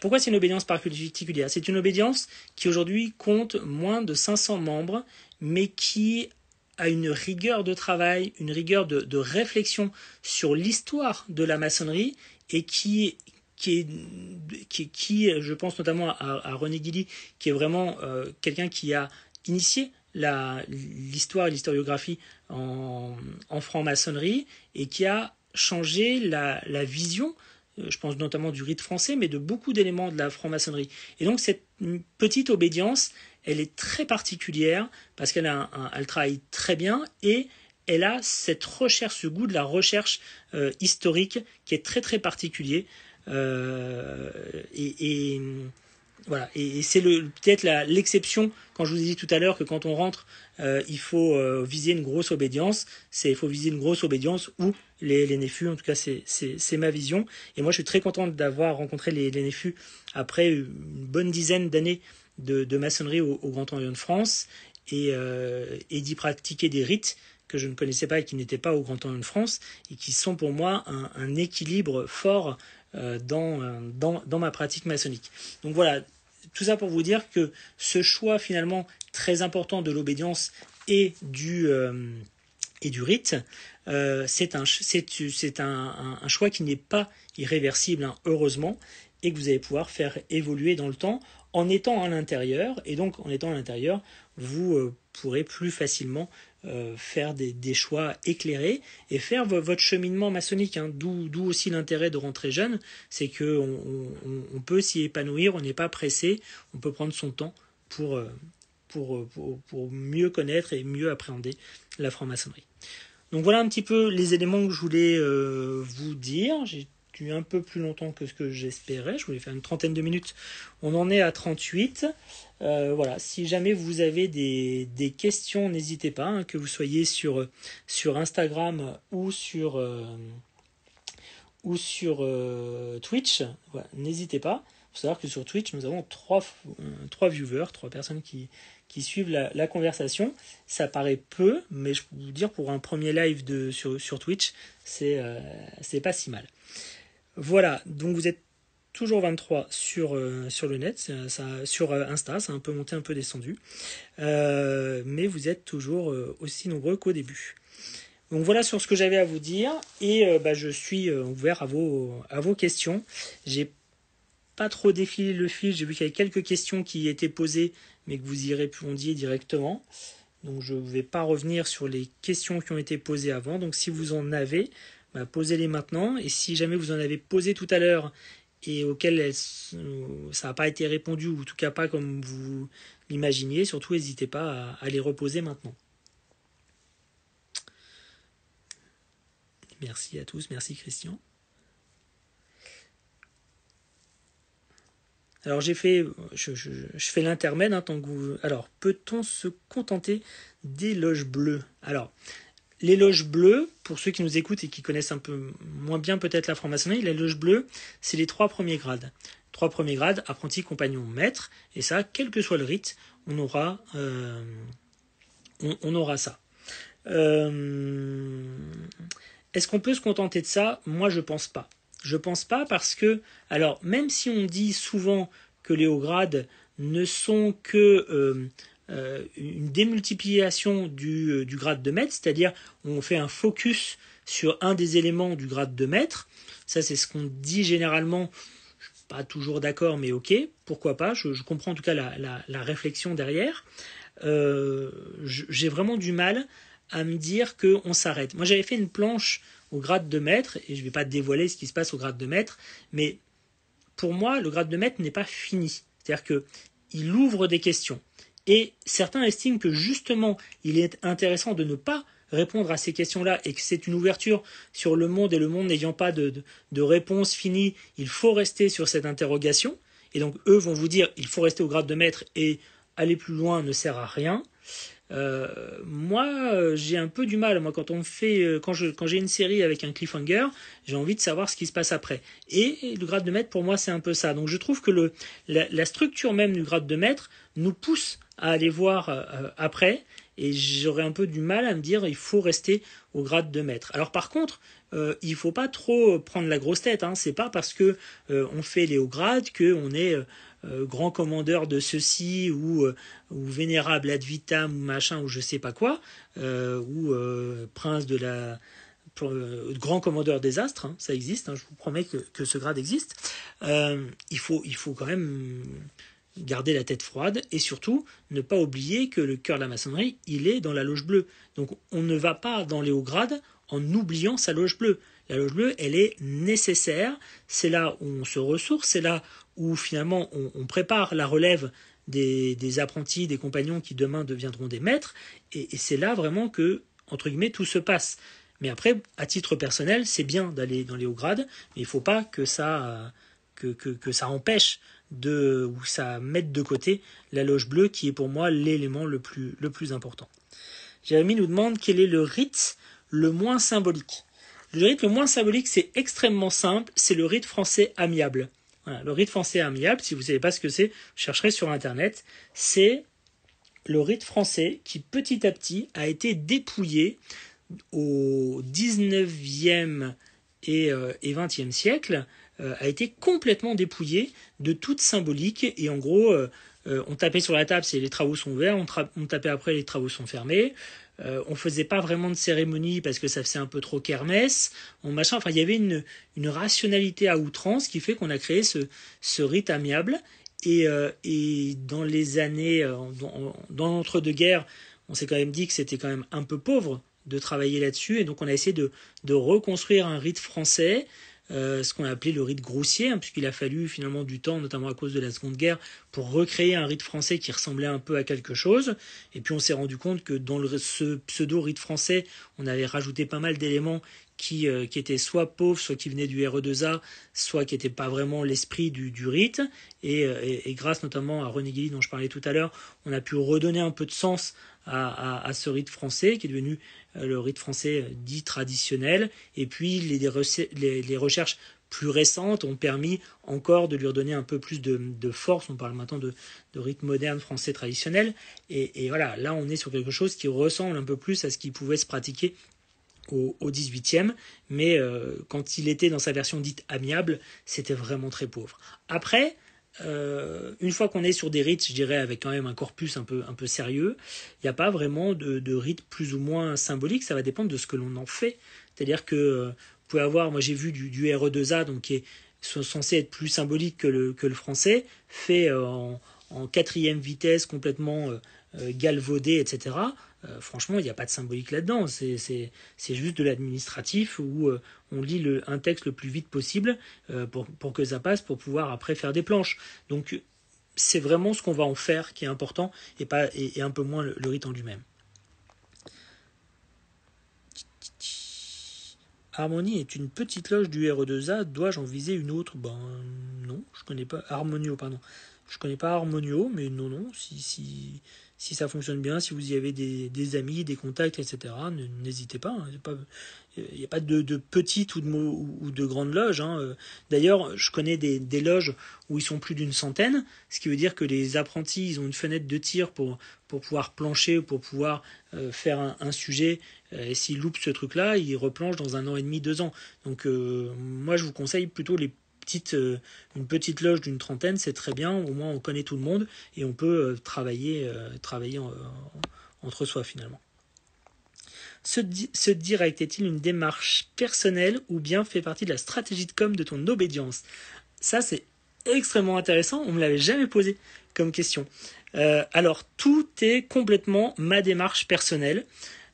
pourquoi c'est une obédience particulière? C'est une obédience qui aujourd'hui compte moins de 500 membres, mais qui a une rigueur de travail, une rigueur de, réflexion sur l'histoire de la maçonnerie et qui, qui, est, qui, je pense notamment à, René Guilly, qui est vraiment euh, quelqu'un qui a initié l'histoire et l'historiographie en, franc-maçonnerie et qui a changé la, la, vision, euh, je pense notamment du rite français, mais de beaucoup d'éléments de la franc-maçonnerie. Et donc cette petite obédience, elle est très particulière parce qu'elle elle travaille très bien et elle a cette recherche, ce goût de la recherche euh, historique qui est très très particulier. Euh, et, voilà, et, c'est peut-être l'exception quand je vous ai dit tout à l'heure que quand on rentre, euh, il faut viser une grosse obédience. C'est il faut viser une grosse obédience ou les, les néfus. En tout cas, c'est ma vision. Et moi, je suis très content d'avoir rencontré les, les néfus après une bonne dizaine d'années de, maçonnerie au, Grand Orient de France euh, et, d'y pratiquer des rites que je ne connaissais pas et qui n'étaient pas au Grand Orient de France et qui sont pour moi un, équilibre fort euh, dans, dans, ma pratique maçonnique. Donc voilà, tout ça pour vous dire que ce choix finalement très important de l'obédience et du, euh, et du rite, c'est un, un, choix qui n'est pas irréversible, hein, heureusement, et que vous allez pouvoir faire évoluer dans le temps en étant à l'intérieur. Et donc, en étant à l'intérieur, vous euh, pourrez plus facilement euh, faire des, choix éclairés et faire votre cheminement maçonnique. Hein. D'où aussi l'intérêt de rentrer jeune, c'est que on, peut s'y épanouir, on n'est pas pressé, on peut prendre son temps pour, euh, pour, pour, mieux connaître et mieux appréhender la franc-maçonnerie. Donc voilà un petit peu les éléments que je voulais vous dire un peu plus longtemps que ce que j'espérais. Je voulais faire une trentaine de minutes. On en est à 38. Euh, voilà, si jamais vous avez des, questions, n'hésitez pas, hein, que vous soyez sur, sur Instagram ou sur, euh, ou sur euh, Twitch. n'hésitez pas. Il faut savoir que sur Twitch, nous avons trois, trois viewers, trois personnes qui, qui suivent la, conversation. Ça paraît peu, mais je peux vous dire, pour un premier live de, sur, sur Twitch, c'est pas si mal. Voilà, donc vous êtes toujours 23 sur, euh, sur le net, ça, sur euh, Insta, ça a un peu monté, un peu descendu. Euh, mais vous êtes toujours aussi nombreux qu'au début. Donc voilà sur ce que j'avais à vous dire et bah, je suis ouvert à vos, à vos questions. J'ai pas trop défilé le fil, j'ai vu qu'il y avait quelques questions qui étaient posées mais que vous y répondiez directement. Donc je ne vais pas revenir sur les questions qui ont été posées avant. Donc si vous en avez, bah, posez-les maintenant. Et si jamais vous en avez posé tout à l'heure et auquel ça n'a pas été répondu, ou en tout cas pas comme vous l'imaginiez, surtout n'hésitez pas à, les reposer maintenant. Merci à tous, merci Christian. Alors j'ai fait, je, fais l'intermède, hein, tant que vous... Alors, peut-on se contenter des loges bleues? Alors, les loges bleues, pour ceux qui nous écoutent et qui connaissent un peu moins bien peut-être la franc-maçonnerie, les loges bleues, c'est les trois premiers grades. Trois premiers grades, apprenti, compagnon, maître, et ça, quel que soit le rite, on aura, euh, on, aura ça. Euh, est-ce qu'on peut se contenter de ça? Moi, je pense pas. Je pense pas parce que, alors, même si on dit souvent que les hauts grades ne sont que euh, euh, une démultiplication du, euh, grade de maître, c'est-à-dire on fait un focus sur un des éléments du grade de maître. Ça, c'est ce qu'on dit généralement. Je suis pas toujours d'accord, mais ok, pourquoi pas. Je, comprends en tout cas la, la, réflexion derrière. Euh, j'ai vraiment du mal à me dire qu'on s'arrête. Moi, j'avais fait une planche au grade de maître, et je ne vais pas dévoiler ce qui se passe au grade de maître, mais pour moi, le grade de maître n'est pas fini. C'est-à-dire qu'il ouvre des questions. Et certains estiment que justement, il est intéressant de ne pas répondre à ces questions-là et que c'est une ouverture sur le monde et le monde n'ayant pas de, de, réponse finie, il faut rester sur cette interrogation. Et donc eux vont vous dire il faut rester au grade de maître et aller plus loin ne sert à rien. Euh, moi, j'ai un peu du mal. Moi, quand on fait, euh, quand je, quand j'ai une série avec un cliffhanger, j'ai envie de savoir ce qui se passe après. Et le grade de maître, pour moi, c'est un peu ça. Donc, je trouve que le, la, structure même du grade de maître nous pousse à aller voir euh, après. Et j'aurais un peu du mal à me dire il faut rester au grade de maître. Alors par contre, euh, il faut pas trop prendre la grosse tête. Hein. C'est pas parce que euh, on fait les hauts grades que on est euh, grand commandeur de ceci ou, ou vénérable ad vitam ou machin ou je sais pas quoi ou prince de la grand commandeur des astres, hein. ça existe, hein. je vous promets que, que ce grade existe. il, faut, il faut quand même garder la tête froide et surtout ne pas oublier que le cœur de la maçonnerie, il est dans la loge bleue. Donc on ne va pas dans les hauts grades en oubliant sa loge bleue. La loge bleue, elle est nécessaire. C'est là où on se ressource, c'est là où finalement on, prépare la relève des, apprentis, des compagnons qui demain deviendront des maîtres. Et, c'est là vraiment que, entre guillemets, tout se passe. Mais après, à titre personnel, c'est bien d'aller dans les hauts grades, mais il ne faut pas que ça, que, que ça empêche de, ou ça mette de côté la loge bleue qui est pour moi l'élément le plus, important. Jérémy nous demande quel est le rite le moins symbolique. Le rite le moins symbolique, c'est extrêmement simple, c'est le rite français amiable. le rite français amiable, si vous ne savez pas ce que c'est, chercherez sur Internet, c'est le rite français qui petit à petit a été dépouillé au 19e et, 20e euh, siècle, euh, a été complètement dépouillé de toute symbolique et en gros euh, on tapait sur la table c'est les travaux sont ouverts, on, tapait après les travaux sont fermés. Euh, on faisait pas vraiment de cérémonie parce que ça faisait un peu trop kermesse, on machin. Enfin, il y avait une, rationalité à outrance qui fait qu'on a créé ce, rite amiable. Et, euh, dans les années, euh, dans, l'entre-deux-guerres, on s'est quand même dit que c'était quand même un peu pauvre de travailler là-dessus. Et donc, on a essayé de reconstruire un rite français euh, ce qu'on a appelé le rite groussier, hein, puisqu'il a fallu finalement du temps, notamment à cause de la Seconde Guerre, pour recréer un rite français qui ressemblait un peu à quelque chose. Et puis on s'est rendu compte que dans le, ce pseudo-rite français, on avait rajouté pas mal d'éléments qui, euh, qui, étaient soit pauvres, soit qui venaient du RE2A, soit qui n'étaient pas vraiment l'esprit du, rite. Et, euh, et, grâce notamment à René Guilly, dont je parlais tout à l'heure, on a pu redonner un peu de sens à, ce rite français, qui est devenu le rite français dit traditionnel, et puis les, recherches plus récentes ont permis encore de lui redonner un peu plus de, force. On parle maintenant de, de rite moderne français traditionnel. Et, voilà, là on est sur quelque chose qui ressemble un peu plus à ce qui pouvait se pratiquer au, au 18e, mais euh, quand il était dans sa version dite amiable, c'était vraiment très pauvre. Après, euh, une fois qu'on est sur des rites, je dirais, avec quand même un corpus un peu, un peu sérieux, il n'y a pas vraiment de, de rites plus ou moins symboliques, ça va dépendre de ce que l'on en fait. C'est-à-dire que euh, vous pouvez avoir, moi j'ai vu du, du RE2A, donc qui est censé être plus symbolique que le, français, fait euh, en, en, quatrième vitesse, complètement galvaudé, etc. Euh, franchement, il n'y a pas de symbolique là-dedans. C'est juste de l'administratif où euh, on lit le, un texte le plus vite possible euh, pour, que ça passe, pour pouvoir après faire des planches. Donc, c'est vraiment ce qu'on va en faire qui est important et, pas, et, un peu moins le, rite en lui-même. Harmonie est une petite loge du RE2A. Dois-je en viser une autre? Ben non, je connais pas. Harmonio, pardon. Je connais pas Harmonio, mais non, non. Si, si, si ça fonctionne bien, si vous y avez des, amis, des contacts, etc., n'hésitez pas. Hein. Il n'y a pas de, petites ou de, grandes loges. Hein. D'ailleurs, je connais des, loges où ils sont plus d'une centaine, ce qui veut dire que les apprentis, ils ont une fenêtre de tir pour, pour pouvoir plancher, pour pouvoir euh, faire un, sujet. Euh, et s'ils loupent ce truc-là, ils replanchent dans un an et demi, deux ans. Donc euh, moi, je vous conseille plutôt les euh, une petite loge d'une trentaine, c'est très bien. Au moins, on connaît tout le monde et on peut euh, travailler, euh, travailler entre soi finalement. Ce, ce direct est-il une démarche personnelle ou bien fait partie de la stratégie de com de ton obédience? Ça, c'est extrêmement intéressant. On me l'avait jamais posé comme question. alors, tout est complètement ma démarche personnelle.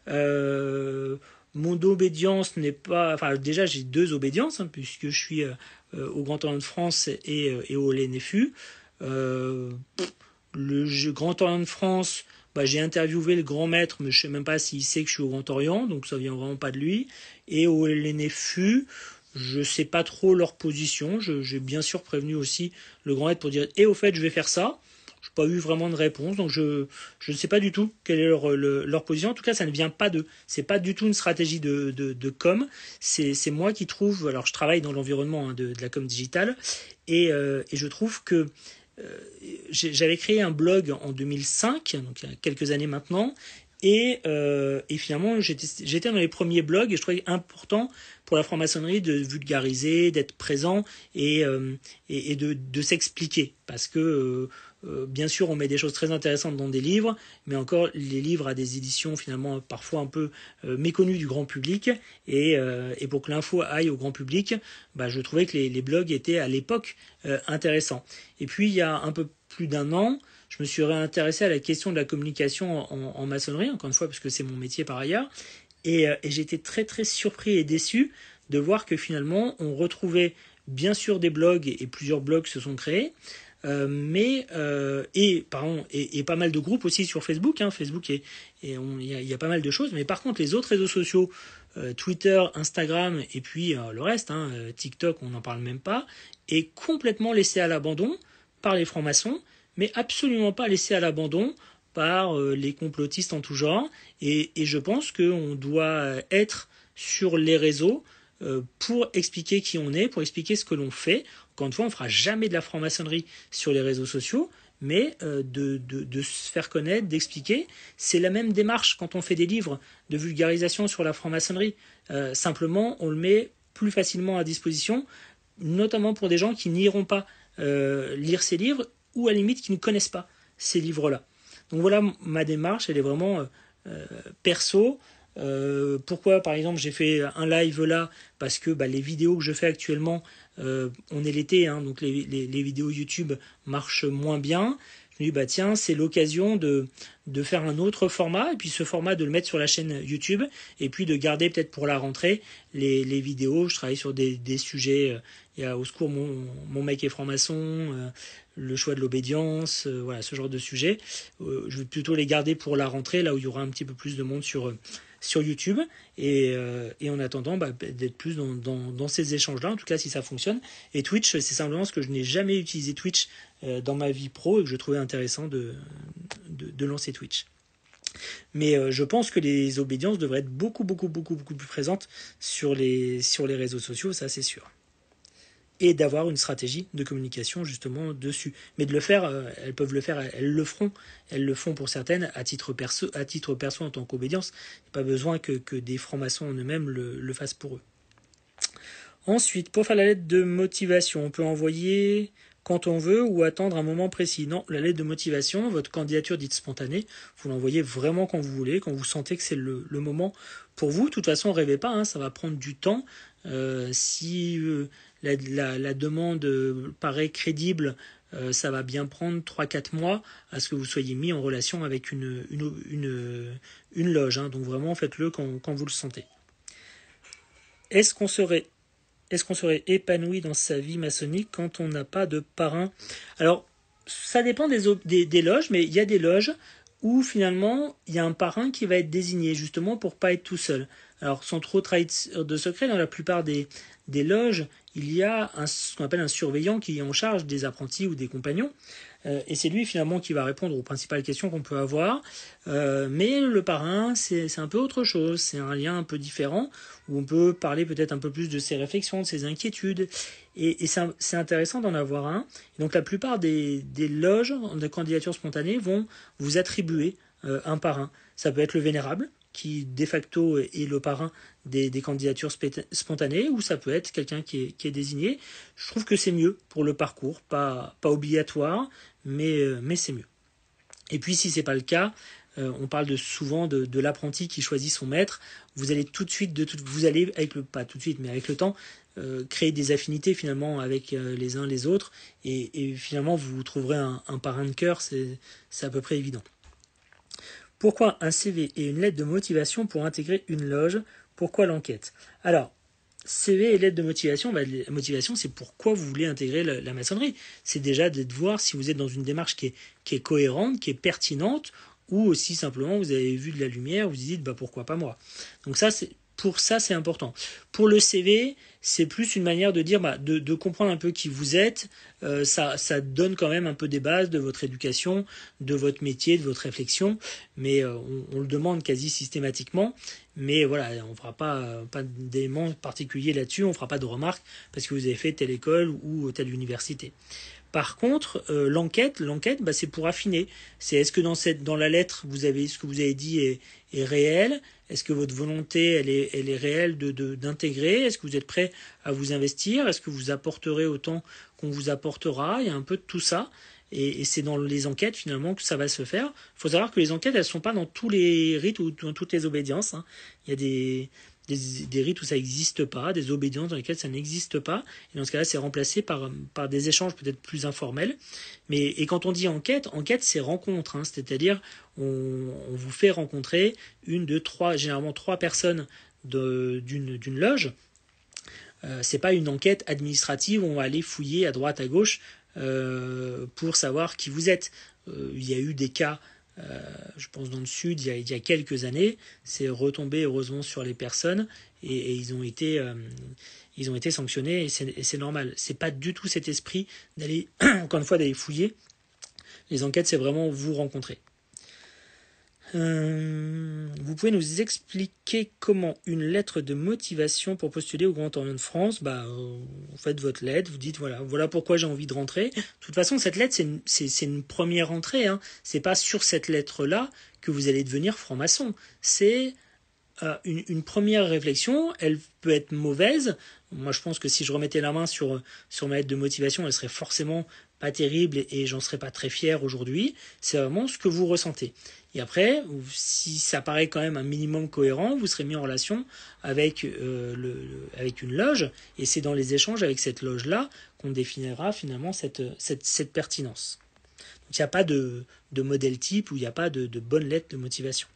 mon obédience n'est pas. Enfin, déjà, j'ai deux obédiences, hein, puisque je suis au Grand Orient de France et, euh, au LNFU. Euh, le Grand Orient de France, bah, j'ai interviewé le grand maître, mais je sais même pas s'il sait que je suis au Grand Orient, donc ça vient vraiment pas de lui. Et au LNFU, je sais pas trop leur position. J'ai bien sûr prévenu aussi le grand maître pour dire, et eh, au fait, je vais faire ça. Pas eu vraiment de réponse, donc je, je ne sais pas du tout quelle est leur, leur position. En tout cas, ça ne vient pas d'eux. C'est pas du tout une stratégie de, de, de com. C'est moi qui trouve. Alors, je travaille dans l'environnement hein, de, de, la com digitale et, euh, et je trouve que euh, j'avais créé un blog en 2005, donc il y quelques années maintenant, Et, euh, et finalement, j'étais dans les premiers blogs et je trouvais important pour la franc-maçonnerie de vulgariser, d'être présent et, et, de, de s'expliquer. Parce que, euh, bien sûr, on met des choses très intéressantes dans des livres, mais encore, les livres à des éditions finalement parfois un peu euh, méconnues du grand public. Et, euh, et pour que l'info aille au grand public, bah, je trouvais que les, blogs étaient à l'époque intéressants. Et puis, il y a un peu plus d'un an, je me suis réintéressé à la question de la communication en, maçonnerie, encore une fois, parce que c'est mon métier par ailleurs. Et, et j'étais très très surpris et déçu de voir que finalement on retrouvait bien sûr des blogs et plusieurs blogs se sont créés, euh, mais euh, et pardon et, pas mal de groupes aussi sur Facebook. Hein, Facebook et il y, a pas mal de choses. Mais par contre les autres réseaux sociaux, euh, Twitter, Instagram et puis le reste, hein, TikTok, on n'en parle même pas, est complètement laissé à l'abandon par les francs-maçons mais absolument pas laissé à l'abandon par les complotistes en tout genre. Et, et je pense qu'on doit être sur les réseaux pour expliquer qui on est, pour expliquer ce que l'on fait. Encore une fois, on ne fera jamais de la franc-maçonnerie sur les réseaux sociaux, mais euh, de, se faire connaître, d'expliquer. C'est la même démarche quand on fait des livres de vulgarisation sur la franc-maçonnerie. Euh, simplement, on le met plus facilement à disposition, notamment pour des gens qui n'iront pas euh, lire ces livres ou à la limite qui ne connaissent pas ces livres-là. Donc voilà ma démarche, elle est vraiment perso. Pourquoi par exemple j'ai fait un live là? Parce que bah, les vidéos que je fais actuellement, euh, on est l'été, hein, donc les, vidéos YouTube marchent moins bien. Je me dis bah tiens c'est l'occasion de, de faire un autre format et puis ce format de le mettre sur la chaîne YouTube et puis de garder peut-être pour la rentrée les, vidéos. Je travaille sur des, des sujets. Il y a au secours mon, mon mec est franc-maçon, euh, le choix de l'obédience, euh, voilà ce genre de sujet. Euh, je vais plutôt les garder pour la rentrée, là où il y aura un petit peu plus de monde sur sur YouTube et, euh, en attendant bah, d'être plus dans, ces échanges-là, en tout cas si ça fonctionne. Et Twitch, c'est simplement parce que je n'ai jamais utilisé Twitch euh, dans ma vie pro et que je trouvais intéressant de, lancer Twitch. Mais euh, je pense que les obédiences devraient être beaucoup, beaucoup, beaucoup, beaucoup plus présentes sur les réseaux sociaux, ça c'est sûr et d'avoir une stratégie de communication justement dessus. Mais de le faire, euh, elles peuvent le faire, elles le feront, elles le font pour certaines à titre perso, à titre perso en tant qu'obédience. Pas besoin que, que des francs-maçons en eux-mêmes le, le fassent pour eux. Ensuite, pour faire la lettre de motivation, on peut envoyer quand on veut ou attendre un moment précis. Non, la lettre de motivation, votre candidature dite spontanée, vous l'envoyez vraiment quand vous voulez, quand vous sentez que c'est le, le, moment pour vous. De toute façon, rêvez pas, hein, ça va prendre du temps. Euh, si euh, la, demande paraît crédible, euh, ça va bien prendre 3-4 mois à ce que vous soyez mis en relation avec une, loge. Hein. Donc vraiment, faites-le quand, vous le sentez. Est-ce qu'on serait épanoui dans sa vie maçonnique quand on n'a pas de parrain? Alors, ça dépend des, des, loges, mais il y a des loges où finalement il y a un parrain qui va être désigné justement pour pas être tout seul. Alors, sans trop trahir de secret, dans la plupart des loges, il y a un, ce qu'on appelle un surveillant qui est en charge des apprentis ou des compagnons. Euh, et c'est lui finalement qui va répondre aux principales questions qu'on peut avoir. Euh, mais le parrain, c'est un peu autre chose. C'est un lien un peu différent où on peut parler peut-être un peu plus de ses réflexions, de ses inquiétudes. Et, c'est intéressant d'en avoir un. Et donc la plupart des, des loges de candidature spontanée vont vous attribuer euh, un parrain. Ça peut être le vénérable, qui de facto est le parrain des, candidatures spontanées, ou ça peut être quelqu'un qui est, désigné. Je trouve que c'est mieux pour le parcours, pas, obligatoire, mais, c'est mieux. Et puis si c'est pas le cas, euh, on parle souvent de, l'apprenti qui choisit son maître. Vous allez tout de suite, de tout, vous allez avec le pas tout de suite, mais avec le temps, euh, créer des affinités finalement avec euh, les uns les autres, et, finalement vous trouverez un parrain de cœur, c'est à peu près évident. Pourquoi un CV et une lettre de motivation pour intégrer une loge? Pourquoi l'enquête? Alors, CV et lettre de motivation, bah, la motivation c'est pourquoi vous voulez intégrer la, maçonnerie. C'est déjà de voir si vous êtes dans une démarche qui est, qui est cohérente, qui est pertinente, ou aussi simplement vous avez vu de la lumière, vous vous dites bah pourquoi pas moi? Donc ça c'est pour ça c'est important. Pour le CV, c'est plus une manière de dire, bah, de, comprendre un peu qui vous êtes. Euh, ça, donne quand même un peu des bases de votre éducation, de votre métier, de votre réflexion. Mais euh, on, le demande quasi systématiquement. Mais voilà, on ne fera pas, pas d'éléments particuliers là-dessus. On ne fera pas de remarques parce que vous avez fait telle école ou telle université. Par contre, euh, l'enquête, l'enquête, bah, c'est pour affiner. C'est est-ce que dans cette, dans la lettre, vous avez ce que vous avez dit est, est réel Est-ce que votre volonté, elle est, elle est réelle de, d'intégrer? Est-ce que vous êtes prêt à vous investir? Est-ce que vous apporterez autant qu'on vous apportera? Il y a un peu de tout ça. Et, et c'est dans les enquêtes finalement que ça va se faire. Il faut savoir que les enquêtes, elles sont pas dans tous les rites ou dans toutes les obédiences. Hein. Il y a des, des, rites où ça n'existe pas, des obédiences dans lesquelles ça n'existe pas. Et dans ce cas-là, c'est remplacé par, par des échanges peut-être plus informels. Mais, et quand on dit enquête, enquête, c'est rencontre. Hein, C'est-à-dire, on, vous fait rencontrer une, deux, trois, généralement trois personnes d'une loge. Euh, c'est pas une enquête administrative où on va aller fouiller à droite, à gauche euh, pour savoir qui vous êtes. Euh, il y a eu des cas euh, je pense dans le sud, il y a, quelques années, c'est retombé heureusement sur les personnes et, ils, ont été, euh, ils ont été sanctionnés et c'est normal. C'est pas du tout cet esprit d'aller, encore une fois, d'aller fouiller. Les enquêtes, c'est vraiment vous rencontrer. Euh, vous pouvez nous expliquer comment une lettre de motivation pour postuler au Grand Orient de France, bah, euh, vous faites votre lettre, vous dites voilà, voilà pourquoi j'ai envie de rentrer. De toute façon, cette lettre, c'est une, première entrée. Hein. C'est pas sur cette lettre-là que vous allez devenir franc-maçon. C'est euh, une, première réflexion. Elle peut être mauvaise. Moi, je pense que si je remettais la main sur, sur ma lettre de motivation, elle serait forcément pas terrible et, et j'en serais pas très fier aujourd'hui. C'est vraiment ce que vous ressentez. Et après, si ça paraît quand même un minimum cohérent, vous serez mis en relation avec, euh, avec une loge, et c'est dans les échanges avec cette loge-là qu'on définira finalement cette, pertinence. Donc il n'y a pas de, de, modèle type ou il n'y a pas de, de, bonne lettre de motivation.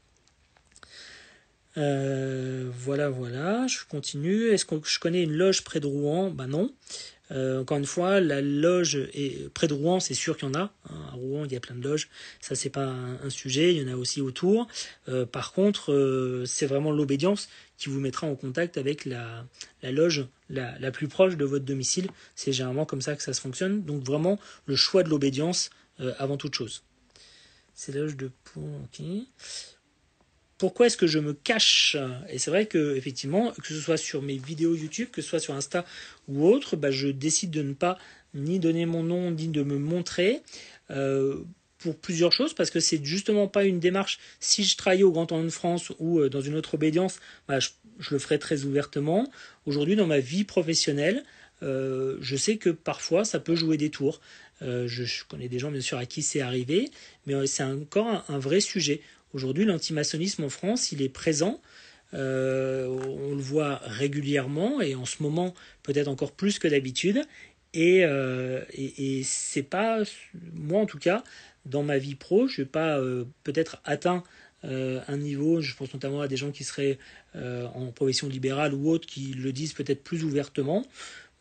Euh, voilà, voilà, je continue. Est-ce que je connais une loge près de Rouen? Ben non. Euh, encore une fois, la loge est près de Rouen, c'est sûr qu'il y en a. Hein. À Rouen, il y a plein de loges. Ça, c'est pas un, sujet. Il y en a aussi autour. Euh, par contre, c'est vraiment l'obédience qui vous mettra en contact avec la, la loge la, la, plus proche de votre domicile. C'est généralement comme ça que ça se fonctionne. Donc vraiment, le choix de l'obédience avant toute chose. C'est loge de pont. ok pourquoi est-ce que je me cache? Et c'est vrai que effectivement, que ce soit sur mes vidéos YouTube, que ce soit sur Insta ou autre, bah, je décide de ne pas ni donner mon nom ni de me montrer. Euh, pour plusieurs choses, parce que c'est justement pas une démarche. Si je travaillais au Grand Temps de France ou euh, dans une autre obédience, bah, je, le ferais très ouvertement. Aujourd'hui, dans ma vie professionnelle, euh, je sais que parfois ça peut jouer des tours. je, connais des gens bien sûr à qui c'est arrivé, mais c'est encore un, vrai sujet. Aujourd'hui, l'antimaçonnisme en France, il est présent. Euh, on le voit régulièrement et en ce moment peut-être encore plus que d'habitude. Et, euh, c'est pas, moi en tout cas, dans ma vie pro, je n'ai pas euh, peut-être atteint un niveau, je pense notamment à des gens qui seraient en profession libérale ou autres, qui le disent peut-être plus ouvertement.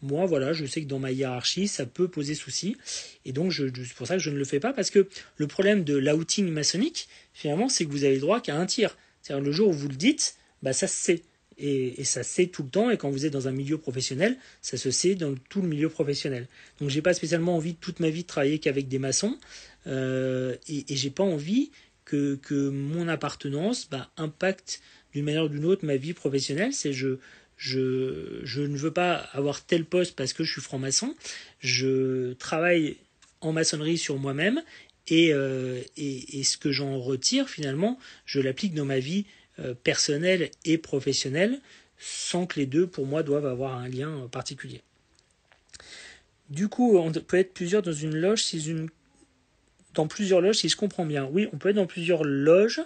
Moi, voilà, je sais que dans ma hiérarchie, ça peut poser souci. Et donc, c'est pour ça que je ne le fais pas, parce que le problème de l'outing maçonnique, finalement, c'est que vous avez le droit qu'à un tir. C'est-à-dire, le jour où vous le dites, bah, ça se sait. Et, ça se sait tout le temps. Et quand vous êtes dans un milieu professionnel, ça se sait dans tout le milieu professionnel. Donc, j'ai pas spécialement envie toute ma vie de travailler qu'avec des maçons. Euh, et, et j'ai pas envie que, que mon appartenance bah, impacte d'une manière ou d'une autre ma vie professionnelle. C'est je je, ne veux pas avoir tel poste parce que je suis franc-maçon. Je travaille en maçonnerie sur moi-même et, euh, ce que j'en retire finalement, je l'applique dans ma vie euh, personnelle et professionnelle sans que les deux pour moi doivent avoir un lien particulier. Du coup, on peut être plusieurs dans une loge si une dans plusieurs loges, si je comprends bien. Oui, on peut être dans plusieurs loges.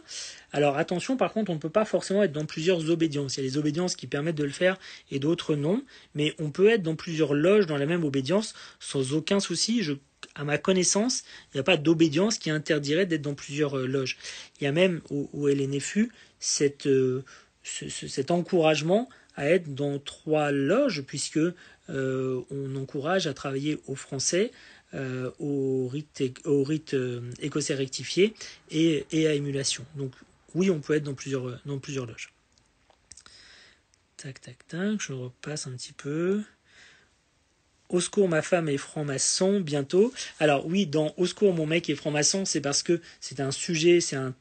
Alors attention, par contre, on ne peut pas forcément être dans plusieurs obédiences. Il y a des obédiences qui permettent de le faire et d'autres non. Mais on peut être dans plusieurs loges dans la même obédience sans aucun souci. Je, à ma connaissance, il n'y a pas d'obédience qui interdirait d'être dans plusieurs euh, loges. Il y a même au LNFU cette, euh, cet encouragement à être dans trois loges puisque euh, on encourage à travailler au français, euh, au rite, au euh, écossais rectifié et, et, à émulation. Donc oui, on peut être dans plusieurs, dans plusieurs loges. Tac, tac, tac, je repasse un petit peu. Au secours, ma femme est franc-maçon bientôt. Alors oui, dans Au secours, mon mec est franc-maçon, c'est parce que c'est un sujet, c'est un,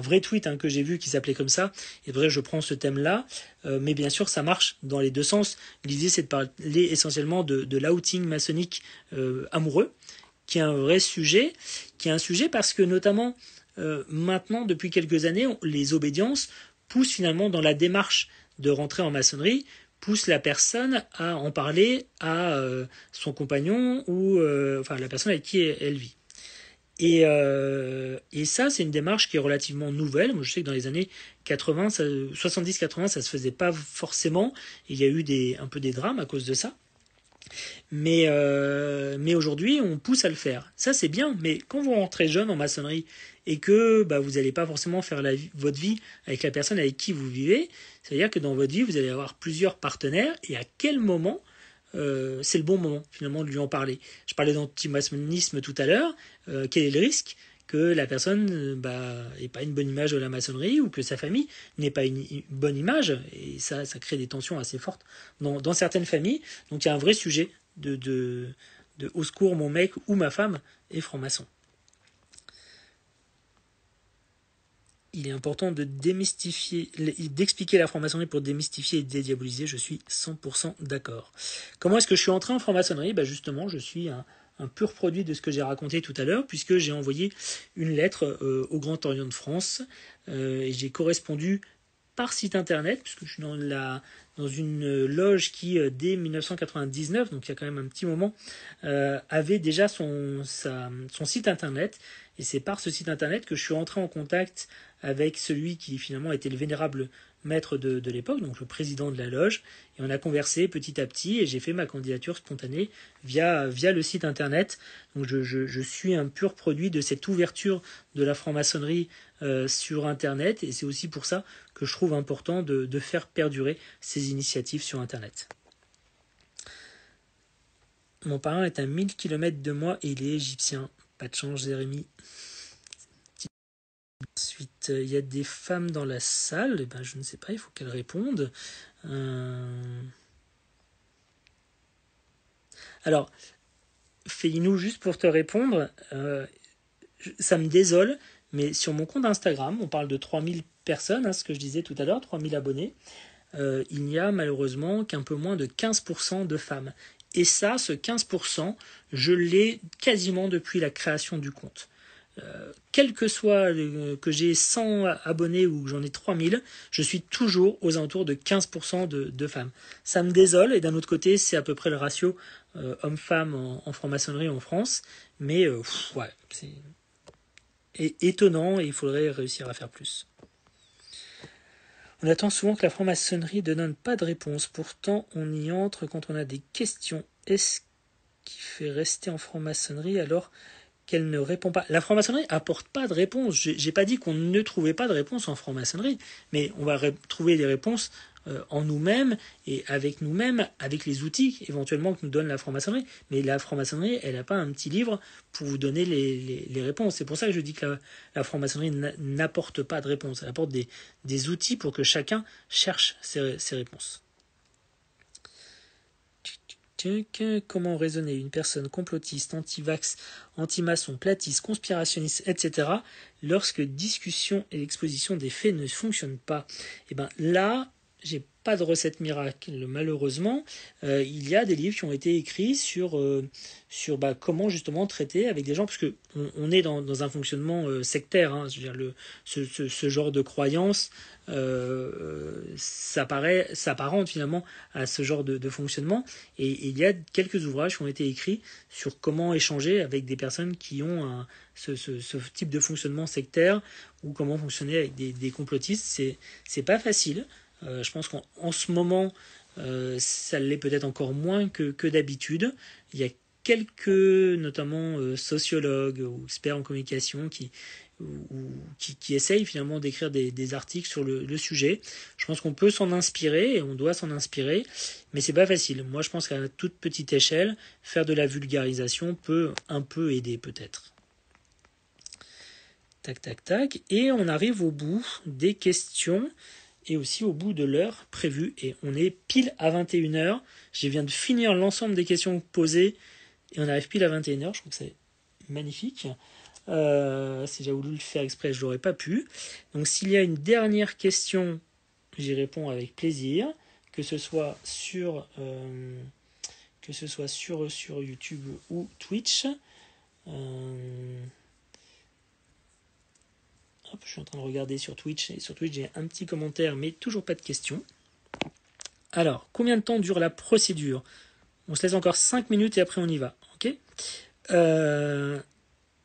vrai tweet hein, que j'ai vu qui s'appelait comme ça. Et vrai, je prends ce thème-là. Euh, mais bien sûr, ça marche dans les deux sens. L'idée, c'est de parler essentiellement de, l'outing maçonnique euh, amoureux, qui est un vrai sujet, qui est un sujet parce que notamment euh, maintenant, depuis quelques années, les obédiences poussent finalement dans la démarche de rentrer en maçonnerie pousse la personne à en parler à euh, son compagnon ou euh, enfin la personne avec qui elle vit. Et, euh, et ça, c'est une démarche qui est relativement nouvelle. Moi, je sais que dans les années 80, 70-80, ça se faisait pas forcément. Il y a eu des, un peu des drames à cause de ça. Mais, mais aujourd'hui, on pousse à le faire. Ça, c'est bien. Mais quand vous rentrez jeune en maçonnerie et que bah, vous n'allez pas forcément faire la, votre vie avec la personne avec qui vous vivez, c'est-à-dire que dans votre vie, vous allez avoir plusieurs partenaires et à quel moment euh, c'est le bon moment finalement de lui en parler. Je parlais d'antimaçonnisme tout à l'heure. Euh, quel est le risque que la personne bah, pas une bonne image de la maçonnerie ou que sa famille n'ait pas une, bonne image? Et ça, ça crée des tensions assez fortes dans, dans certaines familles. Donc il y a un vrai sujet de, de, de au secours mon mec ou ma femme est franc-maçon. Il est important de démystifier, d'expliquer la franc-maçonnerie pour démystifier et dédiaboliser. Je suis 100% d'accord. Comment est-ce que je suis entré en franc-maçonnerie? Bah Justement, je suis un, pur produit de ce que j'ai raconté tout à l'heure, puisque j'ai envoyé une lettre euh, au Grand Orient de France euh, et j'ai correspondu par site internet, puisque je suis dans, la, dans une loge qui, euh, dès 1999, donc il y a quand même un petit moment, avait déjà son, son site internet. Et c'est par ce site internet que je suis entré en contact avec celui qui finalement était le vénérable maître de, l'époque, donc le président de la loge, et on a conversé petit à petit, et j'ai fait ma candidature spontanée via, via le site internet. Donc je, suis un pur produit de cette ouverture de la franc-maçonnerie euh, sur internet, et c'est aussi pour ça que je trouve important de, de faire perdurer ces initiatives sur internet. Mon parrain est à 1000 km de moi et il est égyptien. Pas de chance, Jérémy. Ensuite, il y a des femmes dans la salle. Eh ben, je ne sais pas, il faut qu'elles répondent. Euh, alors, Félinou, juste pour te répondre, euh, ça me désole, mais sur mon compte Instagram, on parle de 3000 personnes, hein, ce que je disais tout à l'heure, 3000 abonnés. Euh, il n'y a malheureusement qu'un peu moins de 15% de femmes. Et ça, ce 15%, je l'ai quasiment depuis la création du compte. Euh, quel que soit que j'ai 100 abonnés ou j'en ai 3000, je suis toujours aux alentours de 15% de, femmes. Ça me désole et d'un autre côté, c'est à peu près le ratio euh, homme-femme en, franc-maçonnerie en France. Mais euh, ouais, c'est étonnant et il faudrait réussir à faire plus. On attend souvent que la franc-maçonnerie ne donne pas de réponse. Pourtant, on y entre quand on a des questions. Est-ce qui fait rester en franc-maçonnerie alors qu'elle ne répond pas? La franc-maçonnerie apporte pas de réponse. J'ai pas dit qu'on ne trouvait pas de réponse en franc-maçonnerie, mais on va trouver des réponses en nous-mêmes et avec nous-mêmes, avec les outils éventuellement que nous donne la franc-maçonnerie. Mais la franc-maçonnerie, elle n'a pas un petit livre pour vous donner les, réponses. C'est pour ça que je dis que la, franc-maçonnerie n'apporte pas de réponse. Elle apporte des, outils pour que chacun cherche ses réponses. Comment raisonner une personne complotiste, anti-vax, anti-maçon, platiste, conspirationniste, etc. lorsque discussion et exposition des faits ne fonctionnent pas? Eh bien là, j'ai pas de recette miracle malheureusement. Euh, il y a des livres qui ont été écrits sur, euh, sur bah, comment justement traiter avec des gens, parce que on, est dans, un fonctionnement euh, sectaire. Hein, je veux dire, le, ce, ce, genre de croyance s'apparente finalement à ce genre de, de, fonctionnement. Et, il y a quelques ouvrages qui ont été écrits sur comment échanger avec des personnes qui ont un, ce, ce, type de fonctionnement sectaire ou comment fonctionner avec des, des complotistes. C'est pas facile. Euh, je pense qu'en ce moment, euh, ça l'est peut-être encore moins que, d'habitude. Il y a quelques, notamment euh, sociologues ou experts en communication, qui, qui, essayent finalement d'écrire des, des, articles sur le, le, sujet. Je pense qu'on peut s'en inspirer et on doit s'en inspirer, mais c'est pas facile. Moi, je pense qu'à toute petite échelle, faire de la vulgarisation peut un peu aider peut-être. Tac, tac, tac. Et on arrive au bout des questions. Et aussi au bout de l'heure prévue. Et on est pile à 21h. Je viens de finir l'ensemble des questions posées et on arrive pile à 21h. Je trouve que c'est magnifique. Euh, si j'avais voulu le faire exprès, je l'aurais pas pu. Donc s'il y a une dernière question, j'y réponds avec plaisir, que ce soit sur euh, que ce soit sur, sur YouTube ou Twitch. Euh, je suis en train de regarder sur Twitch et sur Twitch j'ai un petit commentaire mais toujours pas de question. Alors, combien de temps dure la procédure? On se laisse encore 5 minutes et après on y va. Ok? Euh,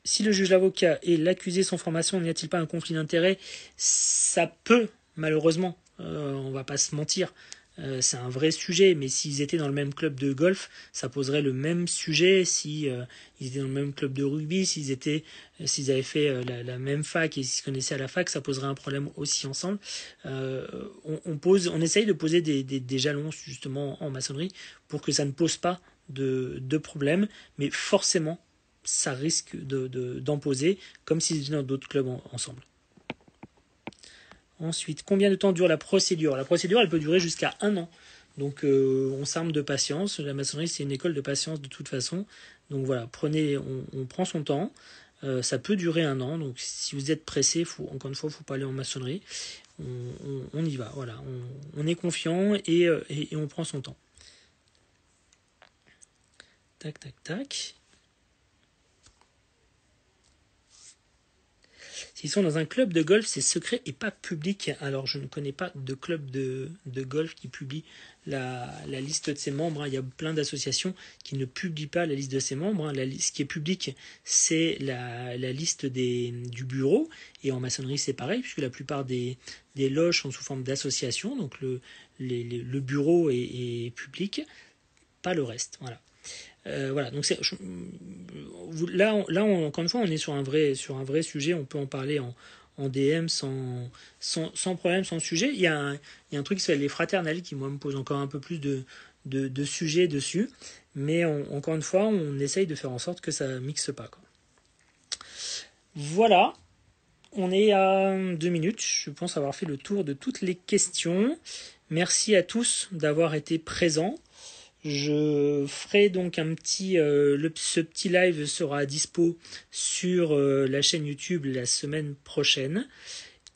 Si le juge, l'avocat et l'accusé sont formation, n'y a-t-il pas un conflit d'intérêt Ça peut, malheureusement, euh, on va pas se mentir, euh, c'est un vrai sujet, mais s'ils étaient dans le même club de golf, ça poserait le même sujet. Si euh, étaient dans le même club de rugby, s'ils euh, avaient fait la, même fac et s'ils se connaissaient à la fac, ça poserait un problème aussi ensemble. On, pose, on essaye de poser des, jalons justement en maçonnerie pour que ça ne pose pas de, de problème, mais forcément, ça risque d'en poser, comme s'ils étaient dans d'autres clubs ensemble. Ensuite, combien de temps dure la procédure? La procédure, elle peut durer jusqu'à un an. Donc, euh, on s'arme de patience. La maçonnerie, c'est une école de patience de toute façon. Donc voilà, prenez, on, prend son temps. Euh, ça peut durer un an. Donc, si vous êtes pressé, encore une fois, il ne faut pas aller en maçonnerie. On, y va. Voilà, on, est confiant euh, et on prend son temps. Tac, tac, tac. S'ils sont dans un club de golf, c'est secret et pas public. Alors je ne connais pas de club de, golf qui publie la, liste de ses membres. Il y a plein d'associations qui ne publient pas la liste de ses membres. La, ce qui est public, c'est la, liste du bureau. Et en maçonnerie, c'est pareil, puisque la plupart des, loges sont sous forme d'association. Donc le, le bureau est, est public, pas le reste. Voilà. Euh, voilà, donc là, là encore une fois, on est sur un vrai, sur un vrai sujet, on peut en parler en, DM sans, sans, problème, sans sujet. Il y, a un, il y a un truc qui s'appelle les fraternelles qui, moi, me pose encore un peu plus de, de, sujets dessus. Mais encore une fois, on essaye de faire en sorte que ça mixe pas. Quoi. Voilà, on est à deux minutes. Je pense avoir fait le tour de toutes les questions. Merci à tous d'avoir été présents. Je ferai donc un petit, euh, ce petit live sera dispo sur euh, la chaîne YouTube la semaine prochaine.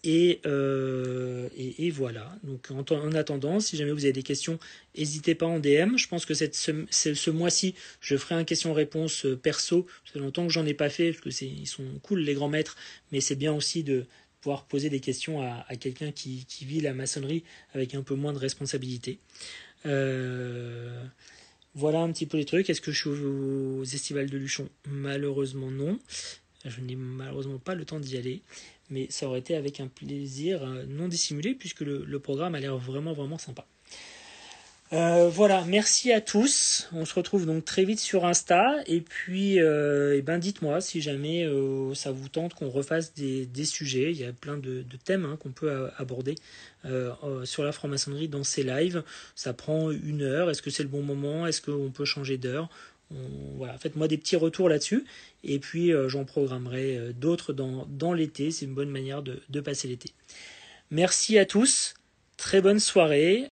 Et, euh, et, voilà. Donc en, attendant, si jamais vous avez des questions, n'hésitez pas en DM. Je pense que ce, mois-ci, je ferai un question-réponse perso. Ça fait longtemps que j'en ai pas fait parce que ils sont cool les grands maîtres, mais c'est bien aussi de pouvoir poser des questions à, quelqu'un qui vit la maçonnerie avec un peu moins de responsabilité. Euh, voilà un petit peu les trucs. Est-ce que je suis aux estivales de Luchon? Malheureusement non. Je n'ai malheureusement pas le temps d'y aller. Mais ça aurait été avec un plaisir euh, non dissimulé puisque le programme a l'air vraiment vraiment sympa. Euh, voilà, merci à tous. On se retrouve donc très vite sur Insta. Et puis, euh, eh ben dites-moi si jamais euh, ça vous tente qu'on refasse des, sujets. Il y a plein de, thèmes hein, qu'on peut aborder sur la franc-maçonnerie dans ces lives. Ça prend une heure. Est-ce que c'est le bon moment? Est-ce qu'on peut changer d'heure? Faites-moi des petits retours là-dessus. Et puis, j'en programmerai d'autres dans, l'été. C'est une bonne manière de passer l'été. Merci à tous. Très bonne soirée.